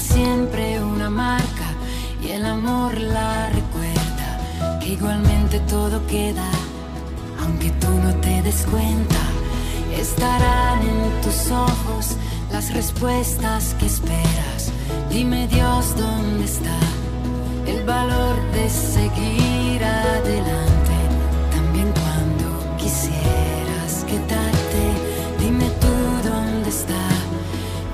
Siempre una marca y el amor la recuerda, que igualmente todo queda, aunque tú no te des cuenta, estarán en tus ojos las respuestas que esperas. Dime Dios dónde está el valor de seguir adelante, también cuando quisieras. Quedarte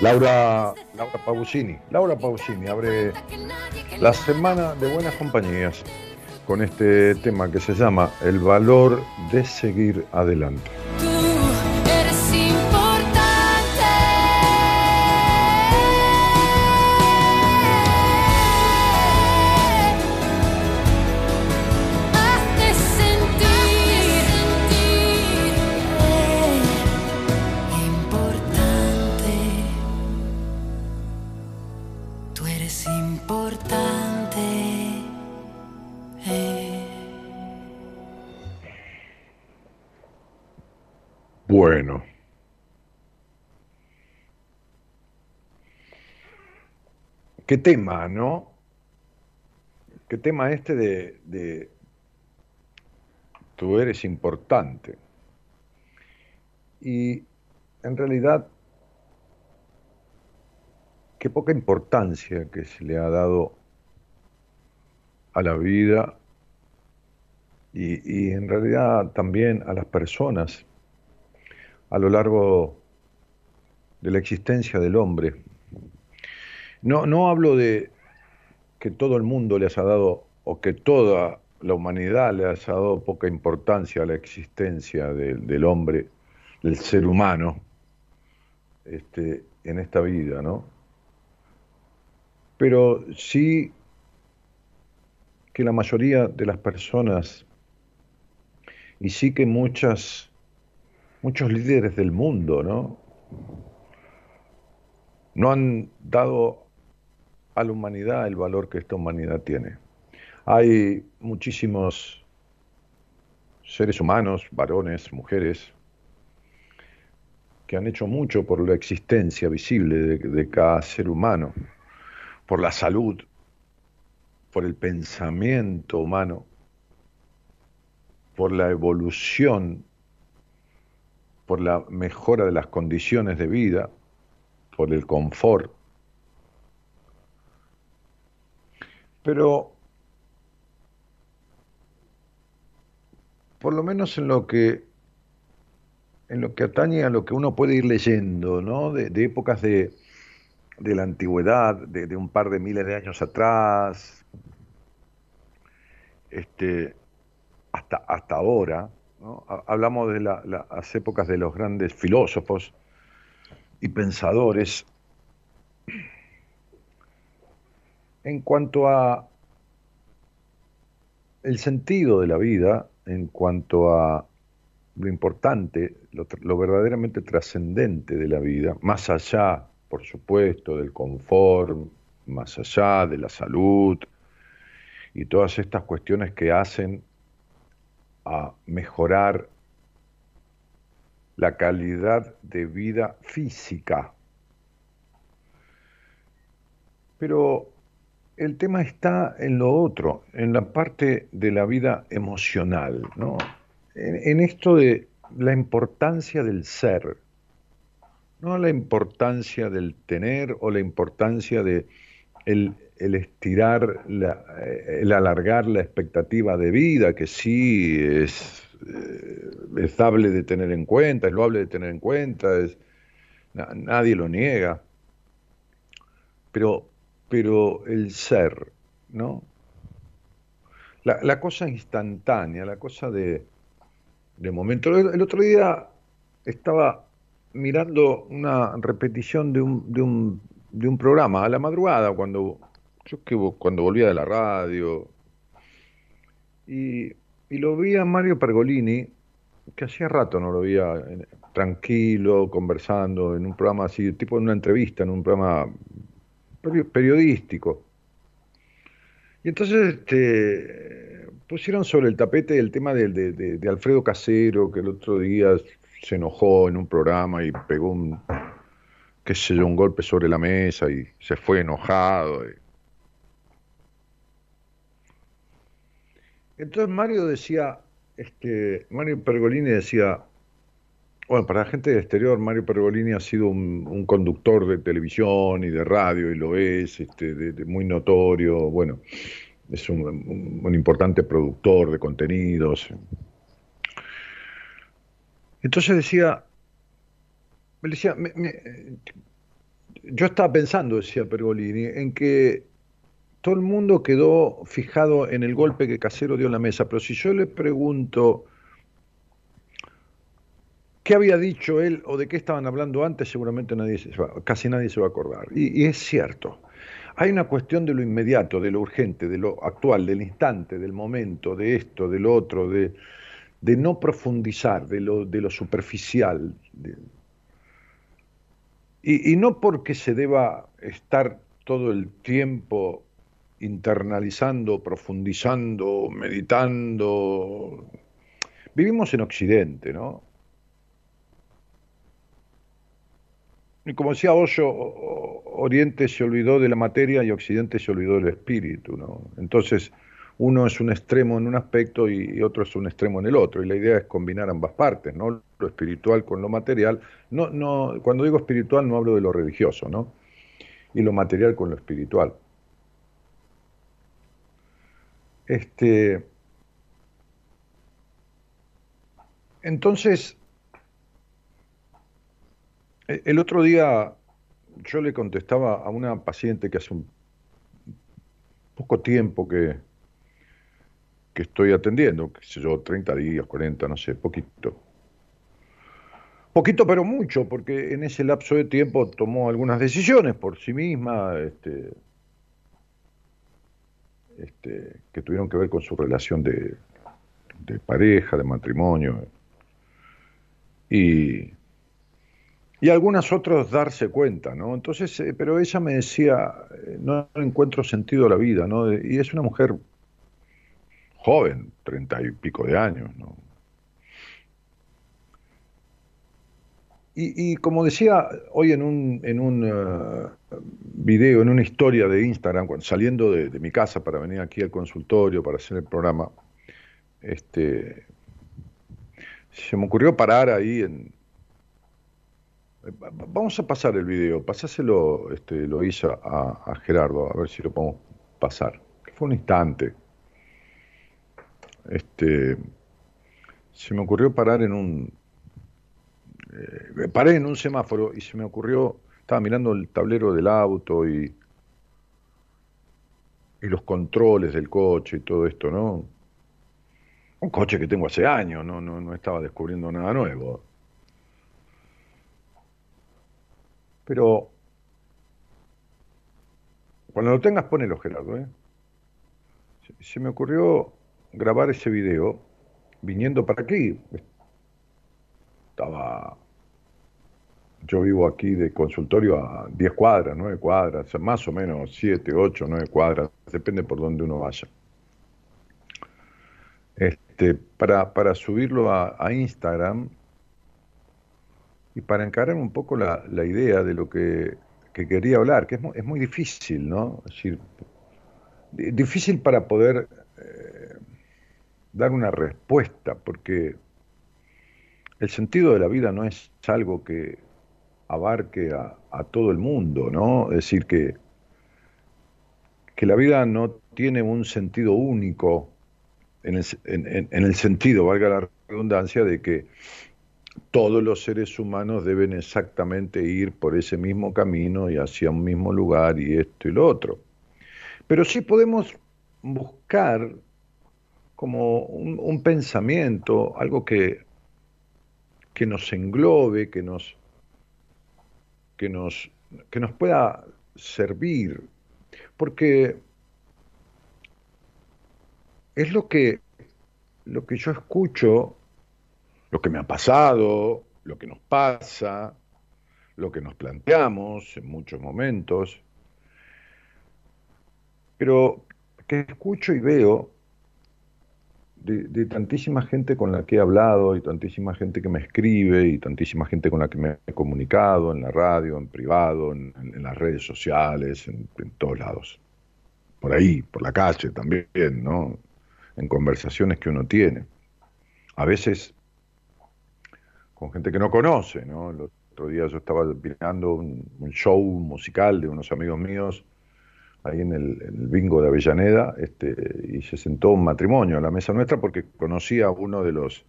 Laura, Laura. Laura Pausini abre la semana de buenas compañías con este tema que se llama El valor de seguir adelante. Qué tema, ¿no? Qué tema este de, tú eres importante. Y en realidad, qué poca importancia que se le ha dado a la vida y en realidad también a las personas a lo largo de la existencia del hombre. No, no hablo de que todo el mundo le haya dado, o que toda la humanidad le haya dado poca importancia a la existencia del hombre del ser humano este, en esta vida, ¿no? Pero sí que la mayoría de las personas y sí que muchas, muchos líderes del mundo, ¿no? No han dado a la humanidad el valor que esta humanidad tiene. Hay muchísimos seres humanos, varones, mujeres, que han hecho mucho por la existencia visible de, cada ser humano, por la salud, por el pensamiento humano, por la evolución, por la mejora de las condiciones de vida, por el confort. Pero por lo menos en lo que en lo que atañe a lo que uno puede ir leyendo, ¿no? De, épocas de, de, la antigüedad, de, un par de miles de años atrás, este, hasta, hasta ahora, hablamos de las épocas de los grandes filósofos y pensadores. En cuanto a el sentido de la vida, en cuanto a lo importante, lo, verdaderamente trascendente de la vida, más allá, por supuesto, del confort, más allá de la salud y todas estas cuestiones que hacen a mejorar la calidad de vida física. Pero el tema está en lo otro, en la parte de la vida emocional, ¿no? En, esto de la importancia del ser, no la importancia del tener o la importancia de el, estirar, eh, el alargar la expectativa de vida, que sí es, eh, es dable de tener en cuenta, es loable de tener en cuenta, es, nadie lo niega, pero pero el ser, ¿no? La, cosa instantánea, la cosa de, de momento. El, otro día estaba mirando una repetición de un, de un, de un programa a la madrugada, cuando yo que cuando volvía de la radio, y, y lo vi a Mario Pergolini, que hacía rato no lo veía tranquilo, conversando en un programa así, tipo en una entrevista, en un programa periodístico. Y entonces este, pusieron sobre el tapete el tema de, Alfredo Casero, que el otro día se enojó en un programa y pegó un, qué sé yo, un golpe sobre la mesa y se fue enojado. Entonces Mario decía, este, Mario Pergolini decía, bueno, para la gente del exterior, Mario Pergolini ha sido un, conductor de televisión y de radio, y lo es, este, muy notorio, bueno, es un, importante productor de contenidos. Entonces decía, me decía, yo estaba pensando, decía Pergolini, en que todo el mundo quedó fijado en el golpe que Casero dio en la mesa, pero si yo le pregunto qué había dicho él o de qué estaban hablando antes, seguramente nadie casi nadie se va a acordar. Y, es cierto. Hay una cuestión de lo inmediato, de lo urgente, de lo actual, del instante, del momento, de esto, del otro, de, no profundizar, de lo, de lo superficial. y no porque se deba estar todo el tiempo internalizando, profundizando, meditando. Vivimos en Occidente, ¿no? Como decía Osho, Oriente se olvidó de la materia y Occidente se olvidó del espíritu. ¿no? Entonces, uno es un extremo en un aspecto y, otro es un extremo en el otro. Y la idea es combinar ambas partes, ¿no? lo espiritual con lo material. No, no, cuando digo espiritual no hablo de lo religioso, ¿no? y lo material con lo espiritual. Este, entonces, el otro día yo le contestaba a una paciente que hace un poco tiempo que, que estoy atendiendo, qué sé yo, 30 días, 40, no sé, poquito. Poquito pero mucho, porque en ese lapso de tiempo tomó algunas decisiones por sí misma, este, este, que tuvieron que ver con su relación de, de pareja, de matrimonio. Y, y algunas otras darse cuenta, ¿no? Entonces, eh, pero ella me decía, eh, no encuentro sentido a la vida, ¿no? Y es una mujer joven, treinta y pico de años, ¿no? Y, como decía hoy en un, en un uh, video, en una historia de Instagram, cuando, saliendo de, mi casa para venir aquí al consultorio para hacer el programa, este, se me ocurrió parar ahí en... Vamos a pasar el video, pasáselo, este, lo hice a, a Gerardo, a ver si lo podemos pasar. Fue un instante. Este, se me ocurrió parar en un, eh, paré en un semáforo y se me ocurrió, estaba mirando el tablero del auto y, y los controles del coche y todo esto, ¿no? Un coche que tengo hace años, no, no, no estaba descubriendo nada nuevo. Pero cuando lo tengas, ponelo, Gerardo. ¿eh? Se me ocurrió grabar ese video viniendo para aquí. Estaba. Yo vivo aquí de consultorio a 10 cuadras, 9 cuadras, más o menos 7, 8, 9 cuadras, depende por donde uno vaya. Este, para, para subirlo a, Instagram y para encarar un poco la, la idea de lo que, que, quería hablar, que es muy, es muy difícil, ¿no? Es decir, difícil para poder eh, dar una respuesta, porque el sentido de la vida no es algo que abarque a, todo el mundo, ¿no? Es decir, que, que la vida no tiene un sentido único en el, en, el sentido, valga la redundancia, de que todos los seres humanos deben exactamente ir por ese mismo camino y hacia un mismo lugar y esto y lo otro. Pero sí podemos buscar como un pensamiento, algo que que nos englobe, que nos, que nos, que nos pueda servir, porque es lo que, lo que yo escucho, lo que me ha pasado, lo que nos pasa, lo que nos planteamos en muchos momentos, pero que escucho y veo de, tantísima gente con la que he hablado y tantísima gente que me escribe y tantísima gente con la que me he comunicado en la radio, en privado, en, las redes sociales, en, todos lados. Por ahí, por la calle también, ¿no? En conversaciones que uno tiene. A veces con gente que no conoce, ¿no? El otro día yo estaba mirando un show musical de unos amigos míos ahí en el, bingo de Avellaneda, este, y se sentó un matrimonio a la mesa nuestra porque conocía a uno de los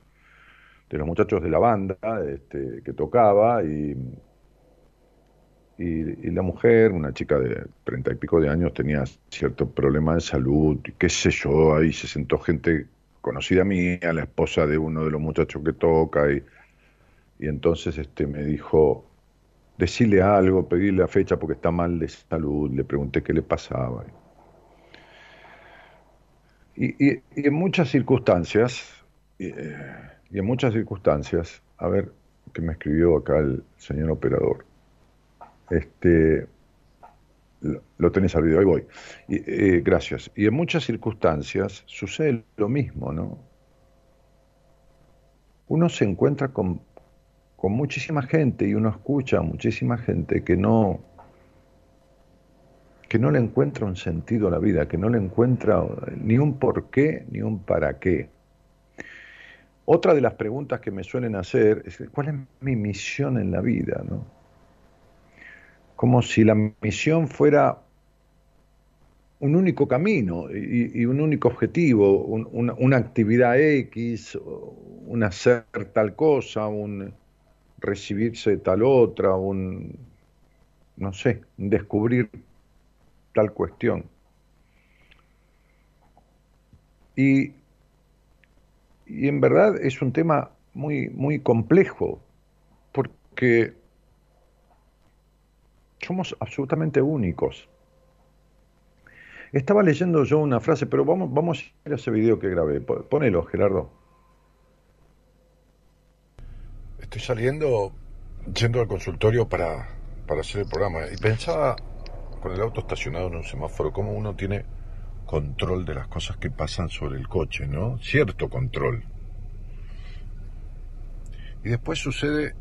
de los muchachos de la banda este, que tocaba y, y, la mujer, una chica de treinta y pico de años, tenía cierto problema de salud, y qué sé yo, ahí se sentó gente conocida mía, la esposa de uno de los muchachos que toca, y, y entonces este, me dijo, decirle algo, pedirle la fecha porque está mal de salud, le pregunté qué le pasaba. Y, en muchas circunstancias, eh, y, en muchas circunstancias, a ver qué me escribió acá el señor operador. Este, lo, tenés al video, ahí voy. Y, eh, gracias. Y en muchas circunstancias sucede lo mismo, ¿no? Uno se encuentra con con muchísima gente y uno escucha a muchísima gente que no que no le encuentra un sentido a la vida, que no le encuentra ni un por qué ni un para qué. Otra de las preguntas que me suelen hacer es ¿cuál es mi misión en la vida? ¿no? Como si la misión fuera un único camino y, un único objetivo, una, una, actividad X, un hacer tal cosa, un, recibirse tal otra, un, no sé, descubrir tal cuestión. Y, y en verdad es un tema muy, muy complejo, que somos absolutamente únicos. Estaba leyendo yo una frase, pero vamos, vamos a ir a ese video que grabé. Ponelo, Gerardo. Estoy saliendo, yendo al consultorio para, para hacer el programa y pensaba con el auto estacionado en un semáforo, cómo uno tiene control de las cosas que pasan sobre el coche, ¿no? Cierto control. Y después sucede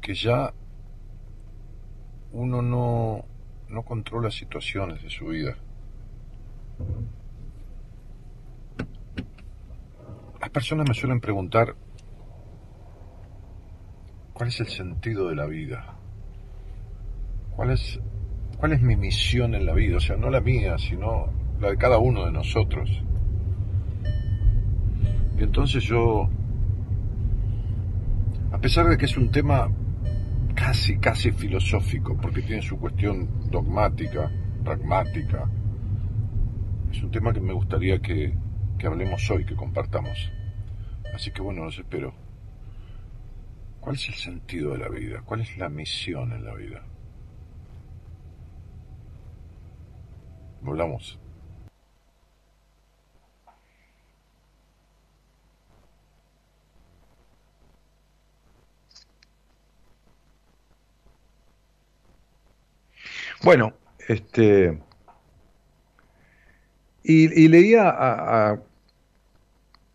que ya uno no, no controla situaciones de su vida. Las personas me suelen preguntar, ¿cuál es el sentido de la vida? ¿Cuál es, ¿Cuál es mi misión en la vida? O sea, no la mía, sino la de cada uno de nosotros. Y entonces yo, a pesar de que es un tema casi, casi filosófico, porque tiene su cuestión dogmática, pragmática. Es un tema que me gustaría que, que hablemos hoy, que compartamos. Así que bueno, los espero. ¿Cuál es el sentido de la vida? ¿Cuál es la misión en la vida? Volvamos. Bueno, este. Y, leía a,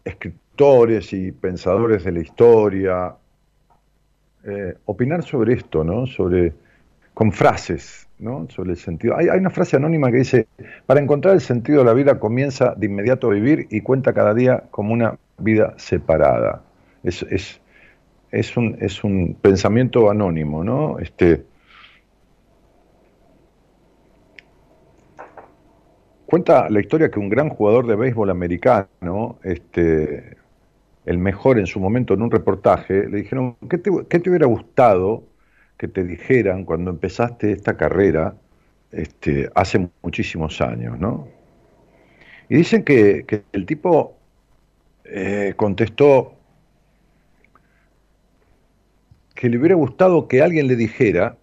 escritores y pensadores de la historia eh, opinar sobre esto, ¿no? Sobre. con frases, ¿no? Sobre el sentido. Hay, una frase anónima que dice: Para encontrar el sentido de la vida, comienza de inmediato a vivir y cuenta cada día como una vida separada. Es, es, es, un, es un pensamiento anónimo, ¿no? Este Cuenta la historia que un gran jugador de béisbol americano, este, el mejor en su momento en un reportaje, le dijeron, ¿qué te, hubiera gustado que te dijeran cuando empezaste esta carrera este, hace muchísimos años? ¿no? Y dicen que, el tipo eh, contestó que le hubiera gustado que alguien le dijera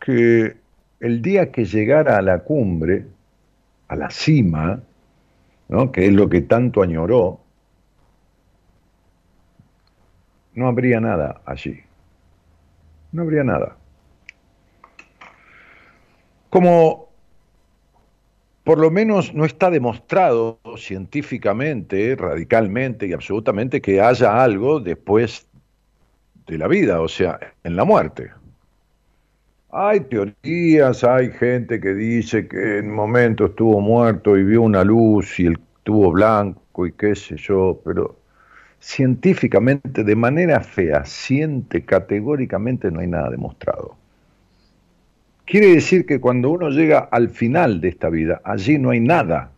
que el día que llegara a la cumbre, a la cima, ¿no? que es lo que tanto añoró, no habría nada allí. No habría nada. Como por lo menos no está demostrado científicamente, radicalmente y absolutamente que haya algo después de la vida, o sea, en la muerte. Hay teorías, hay gente que dice que en un momento estuvo muerto y vio una luz y el tuvo blanco y qué sé yo, pero científicamente, de manera fehaciente, categóricamente no hay nada demostrado. Quiere decir que cuando uno llega al final de esta vida, allí no hay nada,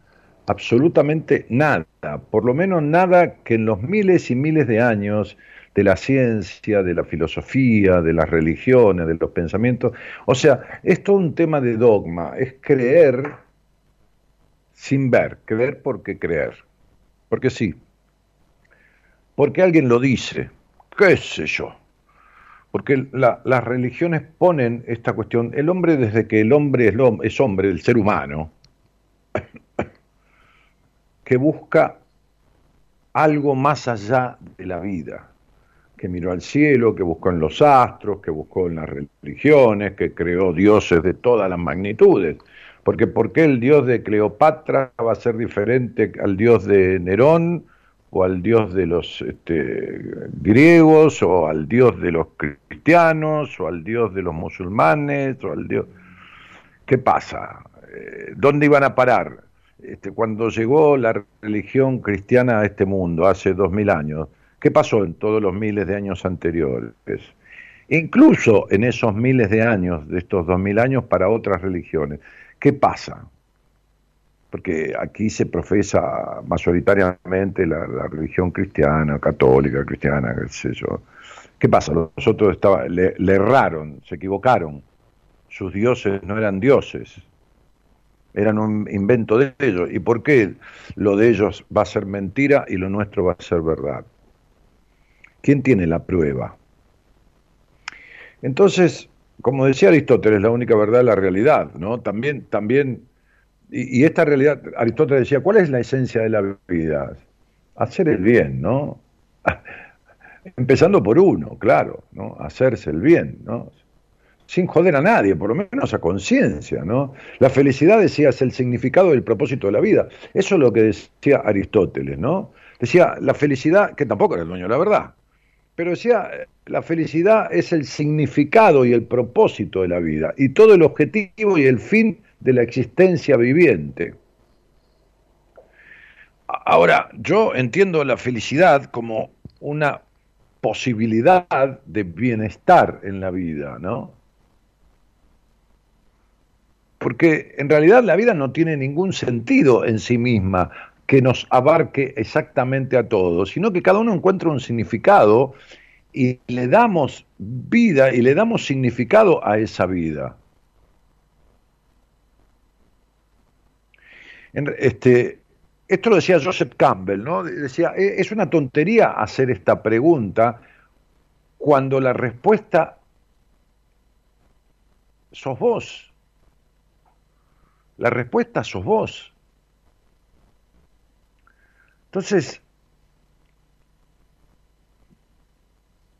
absolutamente nada, por lo menos nada que en los miles y miles de años de la ciencia, de la filosofía, de las religiones, de los pensamientos. O sea, es todo un tema de dogma, es creer sin ver, creer porque creer. Porque sí, porque alguien lo dice, qué sé yo. Porque las religiones ponen esta cuestión, el hombre desde que el hombre es, es hombre, el ser humano, que busca algo más allá de la vida que miró al cielo, que buscó en los astros, que buscó en las religiones, que creó dioses de todas las magnitudes. Porque ¿por qué el dios de Cleopatra va a ser diferente al dios de Nerón o al dios de los este, griegos o al dios de los cristianos o al dios de los musulmanes o al dios... ¿Qué pasa? Eh, ¿Dónde iban a parar? Este, cuando llegó la religión cristiana a este mundo hace dos mil años, ¿Qué pasó en todos los miles de años anteriores? Incluso en esos miles de años, de estos dos mil años, para otras religiones. ¿Qué pasa? Porque aquí se profesa mayoritariamente la, religión cristiana, católica, cristiana, qué sé yo. ¿Qué pasa? Los otros le, le erraron, se equivocaron. Sus dioses no eran dioses, eran un invento de ellos. ¿Y por qué lo de ellos va a ser mentira y lo nuestro va a ser verdad? ¿Quién tiene la prueba? Entonces, como decía Aristóteles, la única verdad es la realidad, ¿no? También, también, y, esta realidad, Aristóteles decía, ¿cuál es la esencia de la vida? Hacer el bien, ¿no? Empezando por uno, claro, ¿no? Hacerse el bien, ¿no? Sin joder a nadie, por lo menos a conciencia, ¿no? La felicidad, decía, es el significado y el propósito de la vida. Eso es lo que decía Aristóteles, ¿no? Decía, la felicidad, que tampoco era el dueño de la verdad, pero decía, la felicidad es el significado y el propósito de la vida, y todo el objetivo y el fin de la existencia viviente. Ahora, yo entiendo la felicidad como una posibilidad de bienestar en la vida, ¿no? Porque en realidad la vida no tiene ningún sentido en sí misma que nos abarque exactamente a todos, sino que cada uno encuentra un significado y le damos vida y le damos significado a esa vida. Este, esto lo decía Joseph Campbell, ¿no? Decía, e, es una tontería hacer esta pregunta cuando la respuesta sos vos. La respuesta sos vos. Entonces,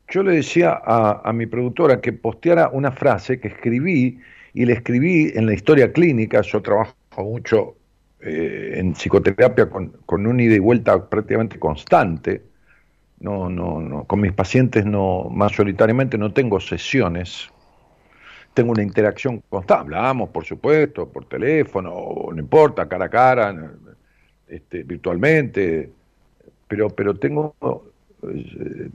yo le decía a, mi productora que posteara una frase que escribí y le escribí en la historia clínica, yo trabajo mucho eh, en psicoterapia con, con, un ida y vuelta prácticamente constante. No, no, no, con mis pacientes no, mayoritariamente no tengo sesiones. Tengo una interacción constante. Hablamos, por supuesto, por teléfono, no importa, cara a cara, este, virtualmente, pero, pero tengo eh,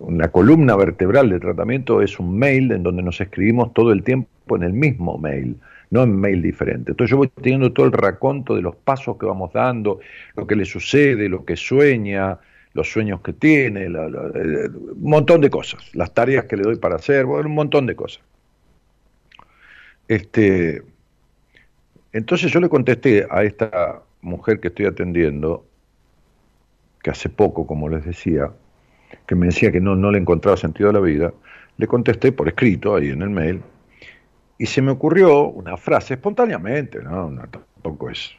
una columna vertebral de tratamiento, es un mail en donde nos escribimos todo el tiempo en el mismo mail no en mail diferente. Entonces yo voy teniendo todo el raconto de los pasos que vamos dando, lo que le sucede, lo que sueña, los sueños que tiene, un montón de cosas, las tareas que le doy para hacer, un montón de cosas. Este, entonces yo le contesté a esta mujer que estoy atendiendo, que hace poco, como les decía, que me decía que no, no le encontraba sentido a la vida, le contesté por escrito ahí en el mail, y se me ocurrió una frase espontáneamente, ¿no? tampoco es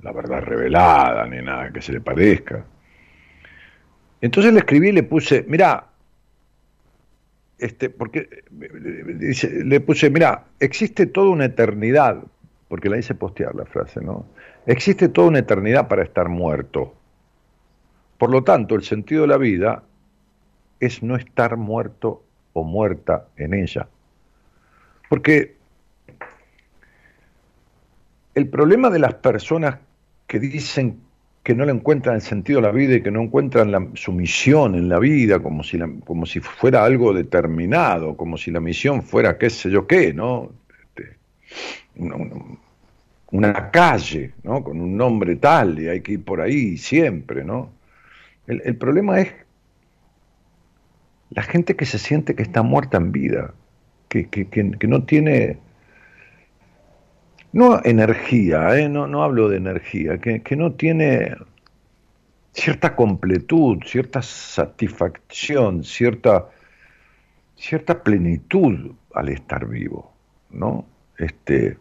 la verdad revelada ni nada que se le parezca. Entonces le escribí y le puse, mira, este, porque le puse, mira, existe toda una eternidad, porque la hice postear la frase, ¿no? Existe toda una eternidad para estar muerto. Por lo tanto, el sentido de la vida es no estar muerto o muerta en ella. Porque el problema de las personas que dicen que no le encuentran el sentido a la vida y que no encuentran su misión en la vida como si, como si fuera algo determinado, como si la misión fuera qué sé yo qué, ¿no? Este, una, calle, ¿no? Con un nombre tal y hay que ir por ahí siempre, ¿no? El, problema es la gente que se siente que está muerta en vida que, no tiene, no energía, ¿eh? no, no hablo de energía, que, no tiene cierta completud, cierta satisfacción, cierta, cierta plenitud al estar vivo, ¿no? Este,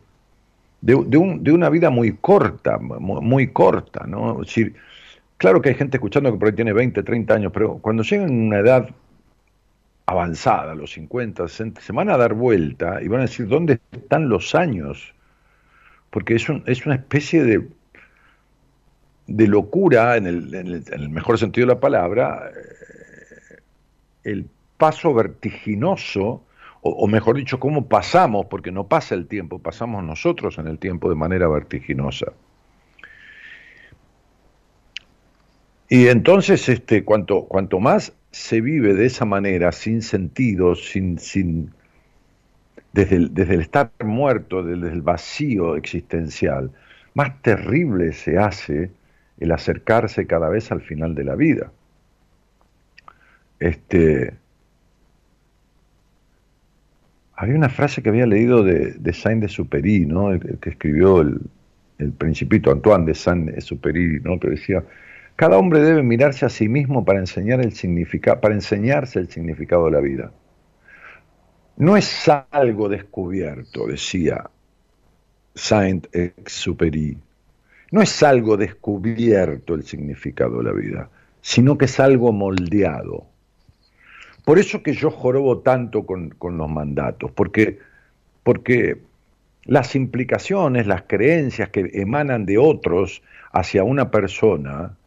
de, de, una vida muy corta, muy, corta, ¿no? decir, claro que hay gente escuchando que por ahí tiene 20, 30 años, pero cuando llegan a una edad avanzada, los 50, 60, se van a dar vuelta y van a decir, ¿dónde están los años? Porque es, un, es una especie de, de locura, en el, en, el, mejor sentido de la palabra, eh, el paso vertiginoso, o, mejor dicho, cómo pasamos, porque no pasa el tiempo, pasamos nosotros en el tiempo de manera vertiginosa. Y entonces, este, cuanto, cuanto más se vive de esa manera, sin sentido, sin, sin, desde, el, desde el estar muerto, desde el vacío existencial, más terrible se hace el acercarse cada vez al final de la vida. Este, Había una frase que había leído de, de Saint-Exupéry, ¿no? El, que escribió el, Principito, Antoine de Saint-Exupéry, ¿no? Que decía, cada hombre debe mirarse a sí mismo para, el para enseñarse el significado de la vida. No es algo descubierto, decía Saint-Exupéry. No es algo descubierto el significado de la vida, sino que es algo moldeado. Por eso que yo jorobo tanto con, los mandatos, porque, porque las implicaciones, las creencias que emanan de otros hacia una persona,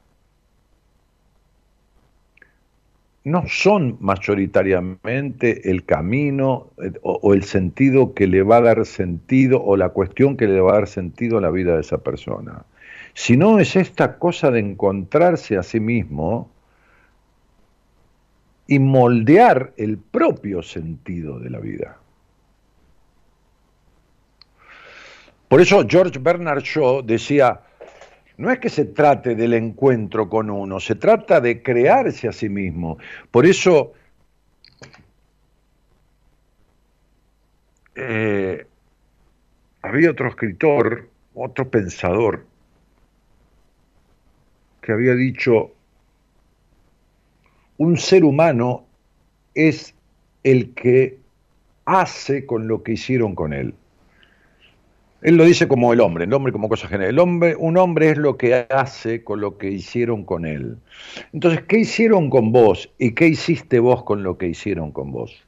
no son mayoritariamente el camino eh, o, el sentido que le va a dar sentido o la cuestión que le va a dar sentido a la vida de esa persona, sino es esta cosa de encontrarse a sí mismo y moldear el propio sentido de la vida. Por eso George Bernard Shaw decía, no es que se trate del encuentro con uno, se trata de crearse a sí mismo. Por eso eh, había otro escritor, otro pensador, que había dicho, un ser humano es el que hace con lo que hicieron con él. Él lo dice como el hombre, el hombre como cosa general. El hombre, un hombre es lo que hace con lo que hicieron con él. Entonces, ¿qué hicieron con vos y qué hiciste vos con lo que hicieron con vos?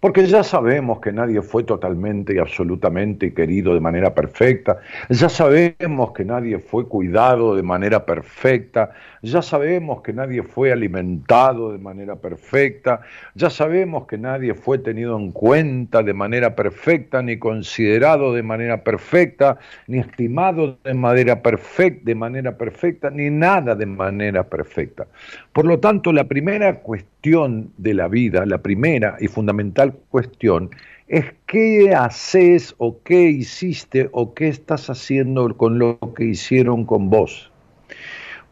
Porque ya sabemos que nadie fue totalmente y absolutamente querido de manera perfecta, ya sabemos que nadie fue cuidado de manera perfecta, ya sabemos que nadie fue alimentado de manera perfecta, ya sabemos que nadie fue tenido en cuenta de manera perfecta, ni considerado de manera perfecta, ni estimado de manera perfecta, de manera perfecta, ni nada de manera perfecta. Por lo tanto, la primera cuestión de la vida, la primera y fundamental cuestión, es qué haces o qué hiciste o qué estás haciendo con lo que hicieron con vos.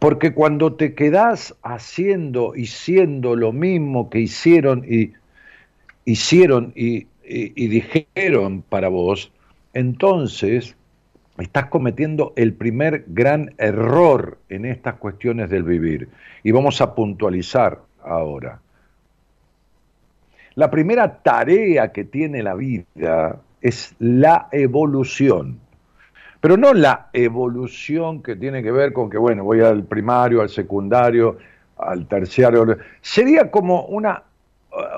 Porque cuando te quedás haciendo y siendo lo mismo que hicieron y hicieron y, dijeron para vos, entonces estás cometiendo el primer gran error en estas cuestiones del vivir. Y vamos a puntualizar ahora. La primera tarea que tiene la vida es la evolución. Pero no la evolución que tiene que ver con que, bueno, voy al primario, al secundario, al terciario. Sería como una,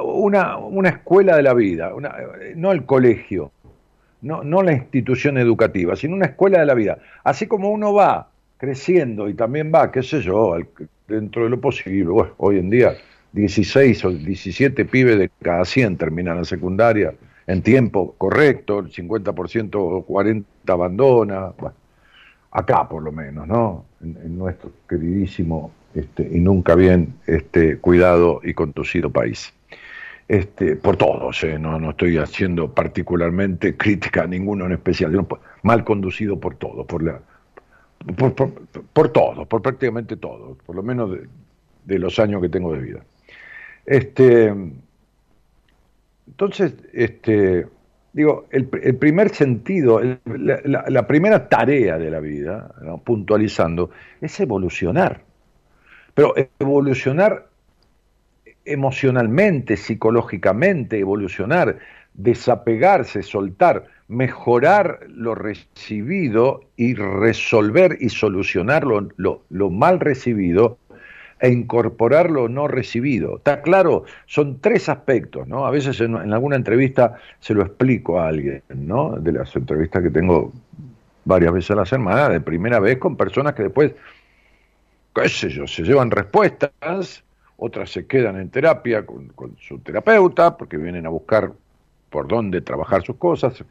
una, una escuela de la vida, no el colegio, no, no la institución educativa, sino una escuela de la vida. Así como uno va creciendo y también va, qué sé yo, dentro de lo posible. hoy en día 16 o 17 pibes de cada 100 terminan la secundaria en tiempo correcto, el 50% o 40 abandona, acá por lo menos, ¿no? En, nuestro queridísimo este, y nunca bien este, cuidado y conducido país. Este, por todos, ¿eh? no, no estoy haciendo particularmente crítica a ninguno en especial, mal conducido por todos, por, la, por, todos, por prácticamente todos, por lo menos de los años que tengo de vida. Este, entonces, este, digo, el, primer sentido, la, primera tarea de la vida, puntualizando, es evolucionar. Pero evolucionar emocionalmente, psicológicamente, evolucionar, desapegarse, soltar, mejorar lo recibido y resolver y solucionar lo mal recibido e incorporar lo no recibido. Está claro, son tres aspectos, ¿no? A veces en, alguna entrevista se lo explico a alguien, ¿no? De las entrevistas que tengo varias veces a la semana, de primera vez con personas que después, qué sé yo, se llevan respuestas, otras se quedan en terapia con, su terapeuta porque vienen a buscar por dónde trabajar sus cosas,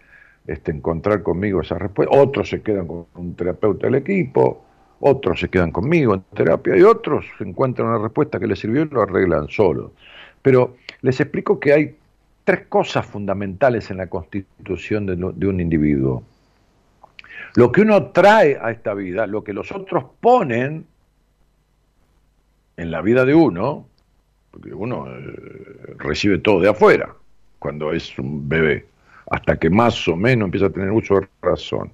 este, encontrar conmigo esas respuestas, otros se quedan con un terapeuta del equipo, otros se quedan conmigo en terapia y otros encuentran una respuesta que les sirvió y lo arreglan solo. Pero les explico que hay tres cosas fundamentales en la constitución de, un individuo. Lo que uno trae a esta vida, lo que los otros ponen en la vida de uno, porque uno eh, recibe todo de afuera, cuando es un bebé, hasta que más o menos empieza a tener uso de razón.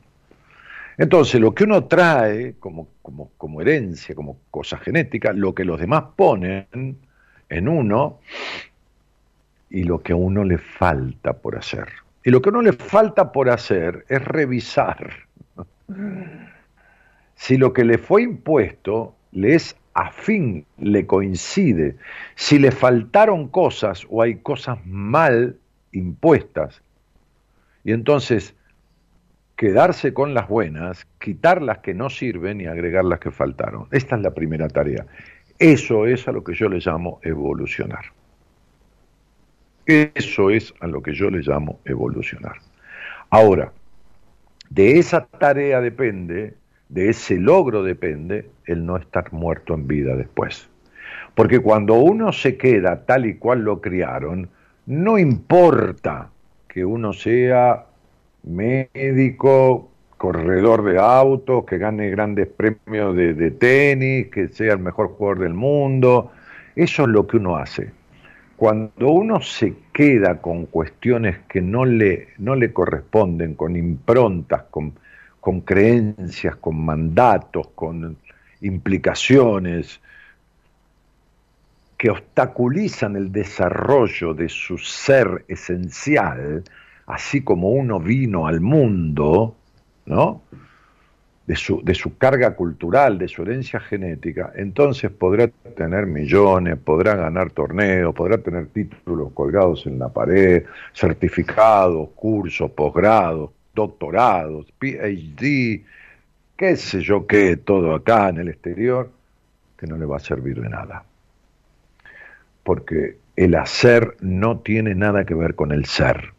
Entonces, lo que uno trae como, como, como herencia, como cosa genética, lo que los demás ponen en uno y lo que a uno le falta por hacer. Y lo que a uno le falta por hacer es revisar si lo que le fue impuesto le es afín, le coincide, si le faltaron cosas o hay cosas mal impuestas. Y entonces quedarse con las buenas, quitar las que no sirven y agregar las que faltaron. Esta es la primera tarea. Eso es a lo que yo le llamo evolucionar. Eso es a lo que yo le llamo evolucionar. Ahora, de esa tarea depende, de ese logro depende el no estar muerto en vida después. Porque cuando uno se queda tal y cual lo criaron, no importa que uno sea médico, corredor de autos, que gane grandes premios de, tenis, que sea el mejor jugador del mundo. Eso es lo que uno hace. Cuando uno se queda con cuestiones que no le, no le corresponden, con improntas, con, con creencias, con mandatos, con implicaciones, que obstaculizan el desarrollo de su ser esencial, así como uno vino al mundo, ¿no? De su, de su, carga cultural, de su herencia genética, entonces podrá tener millones, podrá ganar torneos, podrá tener títulos colgados en la pared, certificados, cursos, posgrados, doctorados, PhD, qué sé yo qué, todo acá en el exterior, que no le va a servir de nada. Porque el hacer no tiene nada que ver con el ser.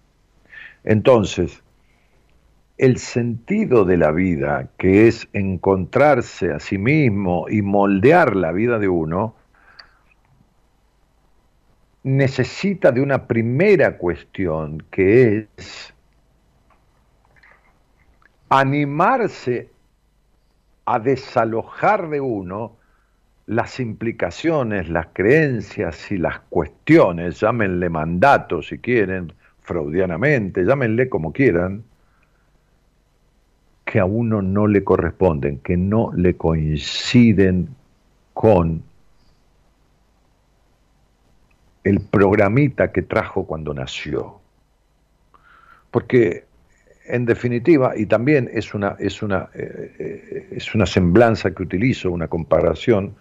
Entonces, el sentido de la vida, que es encontrarse a sí mismo y moldear la vida de uno, necesita de una primera cuestión que es animarse a desalojar de uno las implicaciones, las creencias y las cuestiones, llámenle mandatos si quieren, freudianamente, llámenle como quieran, que a uno no le corresponden, que no le coinciden con el programita que trajo cuando nació. Porque en definitiva, y también es una, es una, eh, eh, es una semblanza que utilizo, una comparación,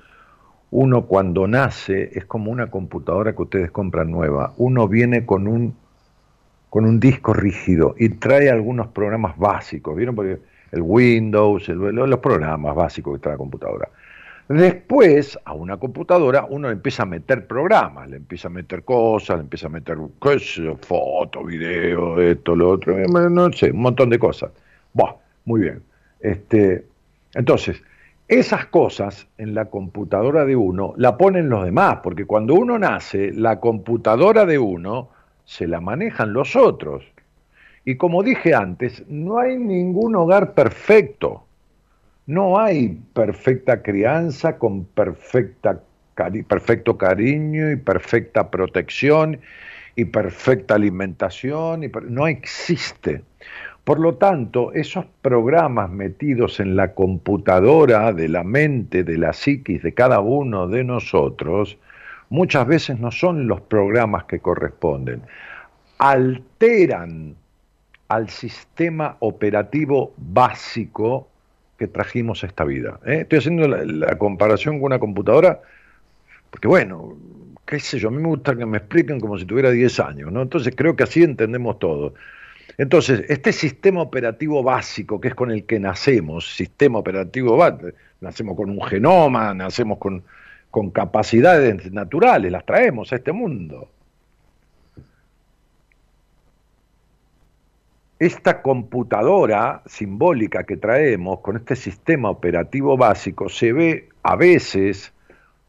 uno cuando nace es como una computadora que ustedes compran nueva. Uno viene con un con un disco rígido y trae algunos programas básicos, ¿vieron? Porque el Windows, los programas básicos que trae la computadora. Después, a una computadora, uno empieza a meter programas, le empieza a meter cosas, le empieza a meter fotos, videos, esto, lo otro, no sé, un montón de cosas. Buah, muy bien. Este, entonces, esas cosas en la computadora de uno la ponen los demás, porque cuando uno nace, la computadora de uno se la manejan los otros. Y como dije antes, no hay ningún hogar perfecto. No hay perfecta crianza con perfecta, perfecto cariño y perfecta protección y perfecta alimentación. Y no existe. Por lo tanto, esos programas metidos en la computadora de la mente, de la psiquis de cada uno de nosotros, muchas veces no son los programas que corresponden. Alteran al sistema operativo básico que trajimos a esta vida. ¿eh? Estoy haciendo la, comparación con una computadora, porque bueno, qué sé yo, a mí me gusta que me expliquen como si tuviera 10 años, ¿no? Entonces creo que así entendemos todo. Entonces, este sistema operativo básico, que es con el que nacemos, sistema operativo nacemos con un genoma, nacemos con con capacidades naturales, las traemos a este mundo. Esta computadora simbólica que traemos con este sistema operativo básico se ve a veces,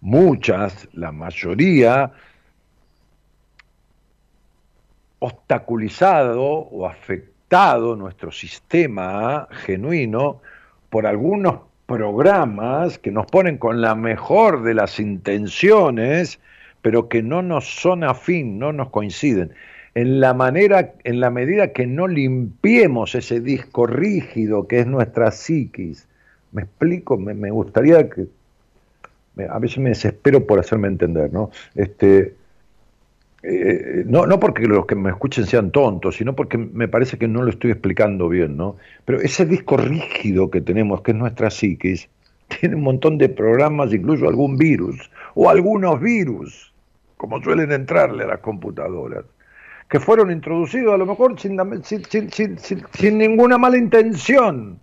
muchas, la mayoría, obstaculizado o afectado nuestro sistema genuino por algunos programas que nos ponen con la mejor de las intenciones, pero que no nos son afín, no nos coinciden. en la manera, en la medida que no limpiemos ese disco rígido que es nuestra psiquis. Me explico, me, gustaría que a veces me desespero por hacerme entender, ¿no? Este, eh, no, no porque los que me escuchen sean tontos, sino porque me parece que no lo estoy explicando bien, ¿no? Pero ese disco rígido que tenemos, que es nuestra psiquis, tiene un montón de programas, incluso algún virus, o algunos virus, como suelen entrarle a las computadoras, que fueron introducidos a lo mejor sin, sin ninguna mala intención.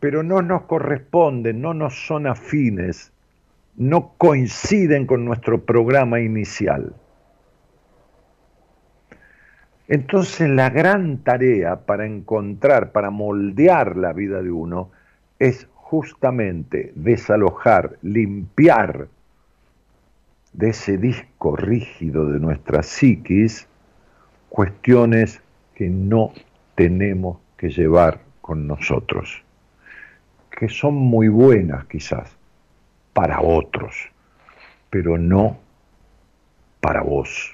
Pero no nos corresponden, no nos son afines no coinciden con nuestro programa inicial. Entonces la gran tarea para encontrar, para moldear la vida de uno, es justamente desalojar, limpiar de ese disco rígido de nuestra psiquis cuestiones que no tenemos que llevar con nosotros, que son muy buenas quizás, para otros, pero no para vos.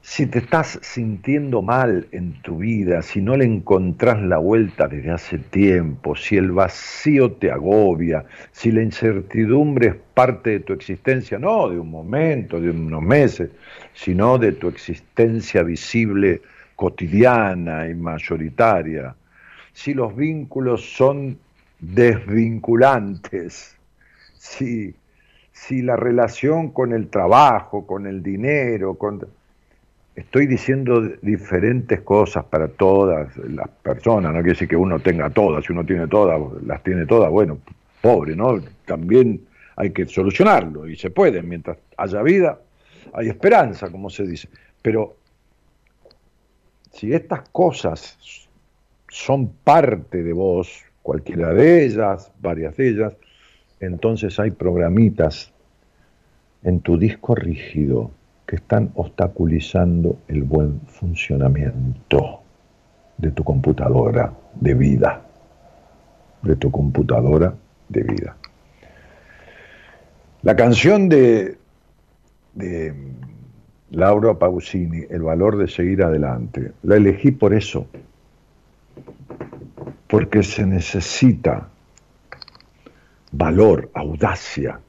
Si te estás sintiendo mal en tu vida, si no le encontrás la vuelta desde hace tiempo, si el vacío te agobia, si la incertidumbre es parte de tu existencia, no de un momento, de unos meses, sino de tu existencia visible cotidiana y mayoritaria, si los vínculos son desvinculantes. Si, si la relación con el trabajo, con el dinero, con... Estoy diciendo diferentes cosas para todas las personas, no quiere decir que uno tenga todas, si uno tiene todas, las tiene todas, bueno, pobre, ¿no? También hay que solucionarlo y se puede, mientras haya vida, hay esperanza, como se dice. Pero si estas cosas son parte de vos, cualquiera de ellas, varias de ellas, entonces hay programitas en tu disco rígido que están obstaculizando el buen funcionamiento de tu computadora de vida, de tu computadora de vida. La canción de, de Laura Pausini, El valor de seguir adelante, la elegí por eso, porque se necesita valor, audacia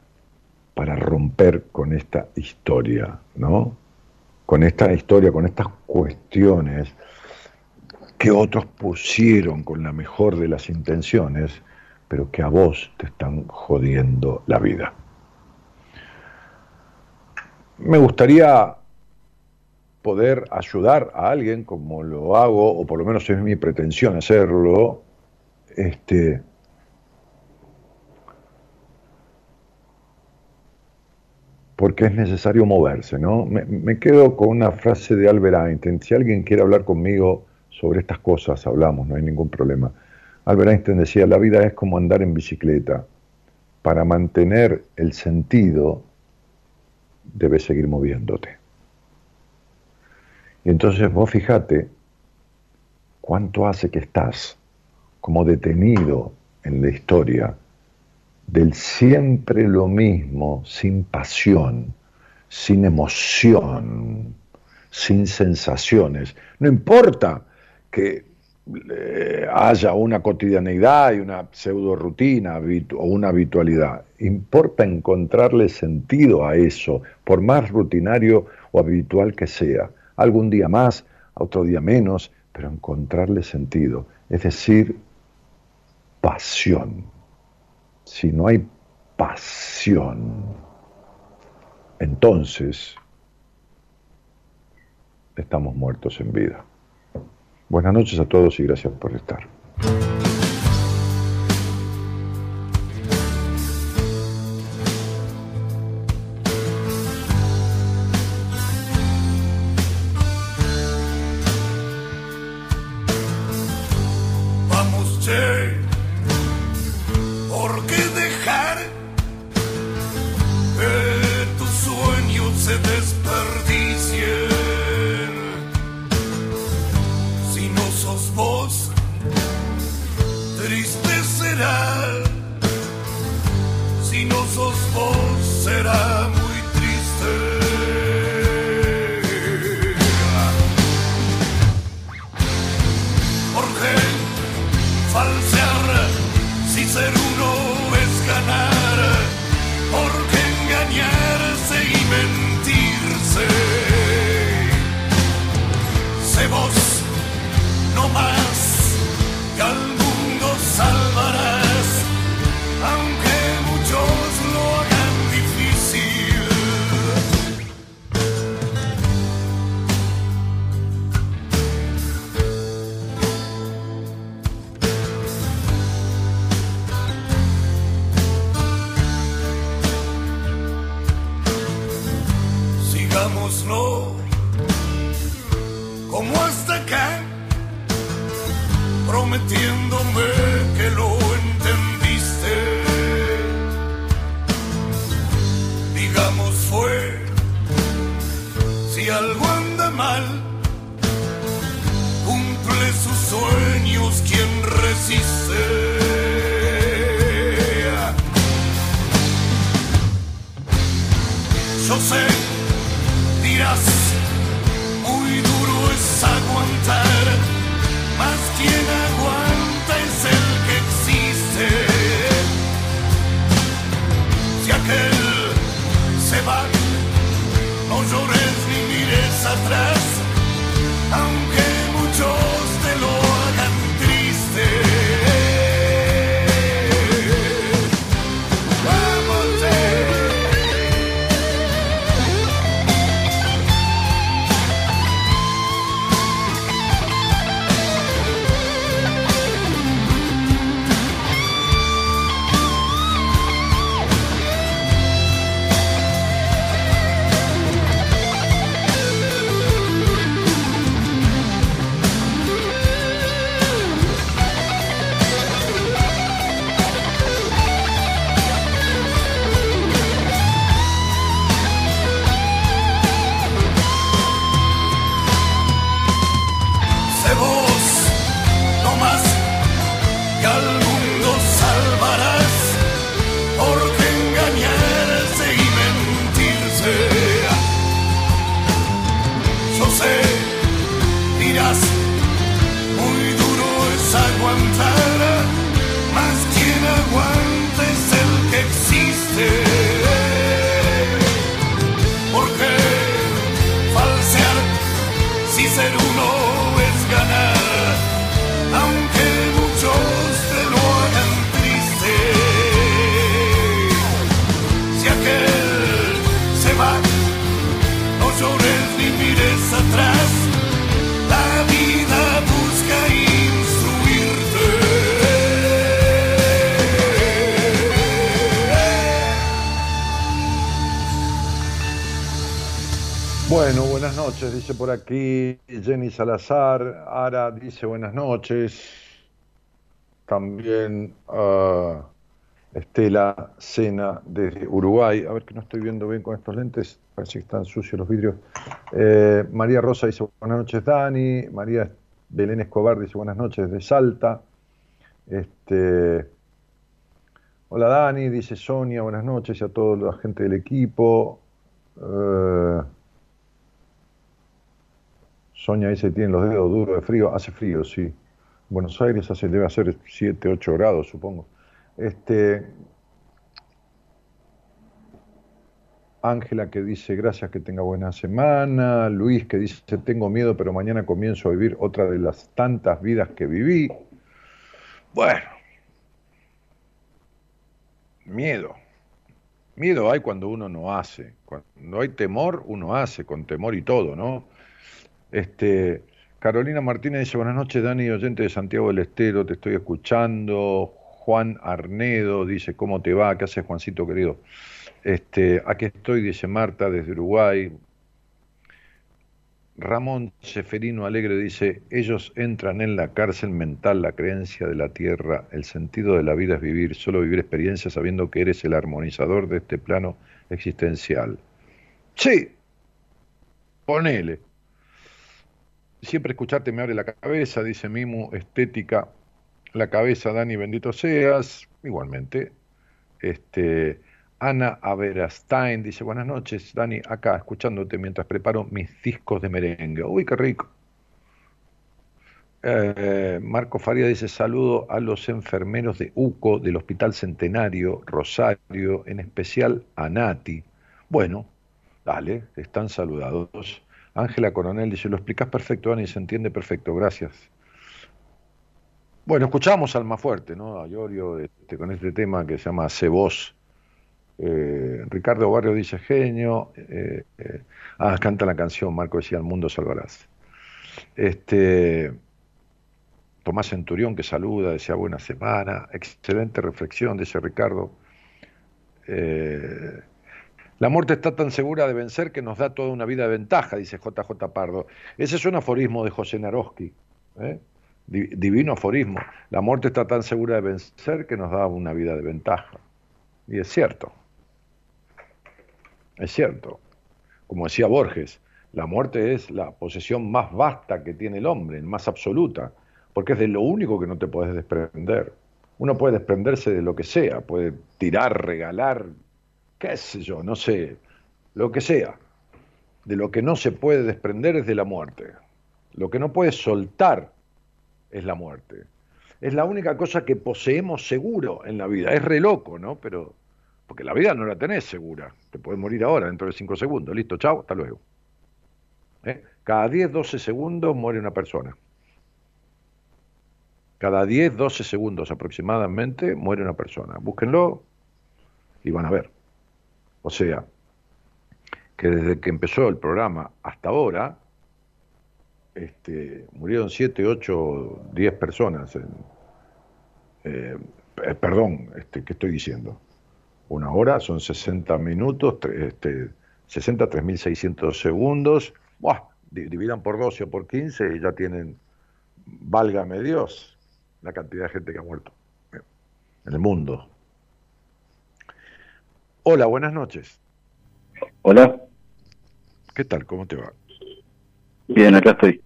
para romper con esta historia, ¿no? Con esta historia, con estas cuestiones que otros pusieron con la mejor de las intenciones, pero que a vos te están jodiendo la vida. Me gustaría poder ayudar a alguien como lo hago, o por lo menos es mi pretensión hacerlo, este, porque es necesario moverse, ¿no? Me, quedo con una frase de Albert Einstein, si alguien quiere hablar conmigo sobre estas cosas, hablamos, no hay ningún problema. Albert Einstein decía, la vida es como andar en bicicleta, para mantener el sentido debes seguir moviéndote. Y entonces vos fíjate cuánto hace que estás como detenido en la historia del siempre lo mismo, sin pasión, sin emoción, sin sensaciones. No importa que eh, haya una cotidianeidad y una pseudo rutina o una habitualidad. Importa encontrarle sentido a eso, por más rutinario o habitual que sea. Algún día más, otro día menos, pero encontrarle sentido. Es decir, pasión. Si no hay pasión, entonces estamos muertos en vida. Buenas noches a todos y gracias por estar. Dice por aquí Jenny Salazar. Ara dice buenas noches. También ah, Estela Sena desde Uruguay. A ver que no estoy viendo bien con estos lentes. Parece que están sucios los vidrios. Eh, María Rosa dice buenas noches, Dani. María Belén Escobar dice buenas noches desde Salta. Este, hola Dani, dice Sonia, buenas noches y a toda la gente del equipo. Eh, Sonia dice tienen los dedos duros de frío. Hace frío, sí. Buenos Aires hace, debe hacer 7, 8 grados, supongo. Este, Ángela que dice gracias, que tenga buena semana. Luis que dice tengo miedo, pero mañana comienzo a vivir otra de las tantas vidas que viví. Bueno, miedo. Miedo hay cuando uno no hace. Cuando hay temor, uno hace, con temor y todo, ¿no? Este, Carolina Martínez dice, buenas noches, Dani, oyente de Santiago del Estero, te estoy escuchando. Juan Arnedo dice, ¿cómo te va? ¿Qué haces, Juancito querido? Este, aquí estoy, dice Marta, desde Uruguay. Ramón Seferino Alegre dice, ellos entran en la cárcel mental, la creencia de la tierra, el sentido de la vida es vivir, solo vivir experiencias sabiendo que eres el armonizador de este plano existencial. Sí, ponele. Siempre escucharte me abre la cabeza, dice Mimu, estética, la cabeza, Dani, bendito seas, igualmente. Este, Ana Averastain dice, buenas noches, Dani, acá escuchándote mientras preparo mis discos de merengue. Uy, qué rico. Eh, Marco Faría dice saludo a los enfermeros de UCO del Hospital Centenario, Rosario, en especial a Nati. Bueno, dale, están saludados. Ángela Coronel dice, lo explicas perfecto, Dani, se entiende perfecto, gracias. Bueno, escuchamos al más fuerte, ¿no? A Llorio este, con este tema que se llama Cebos. Eh, Ricardo Barrio dice genio. Eh, ah, canta la canción, Marco decía, el mundo salvarás. Este, Tomás Centurión que saluda, desea buena semana, excelente reflexión, dice Ricardo. La muerte está tan segura de vencer que nos da toda una vida de ventaja, dice JJ Pardo. Ese es un aforismo de José Naroski, ¿eh? divino aforismo. La muerte está tan segura de vencer que nos da una vida de ventaja. Y es cierto, es cierto. Como decía Borges, la muerte es la posesión más vasta que tiene el hombre, más absoluta porque es de lo único que no te puedes desprender. Uno puede desprenderse de lo que sea, puede tirar, regalar, qué sé yo, no sé, lo que sea. De lo que no se puede desprender es de la muerte. Lo que no puedes soltar es la muerte. Es la única cosa que poseemos seguro en la vida. Es re loco, ¿no? Pero, porque la vida no la tenés segura. Te puedes morir ahora, dentro de cinco segundos. Listo, chao, hasta luego. ¿Eh? Cada 10, 12 segundos muere una persona. Cada 10, 12 segundos aproximadamente muere una persona. Búsquenlo y van a ver. O sea, que desde que empezó el programa hasta ahora, este, murieron 7, 8, 10 personas. En, eh, eh, perdón, este, ¿qué estoy diciendo? Una hora son 60 minutos, este, 60, 3.600 segundos. Dividan por 12 o por 15 y ya tienen, válgame Dios, la cantidad de gente que ha muerto en el mundo. Hola, buenas noches. Hola. ¿Qué tal? ¿Cómo te va? Bien, acá estoy.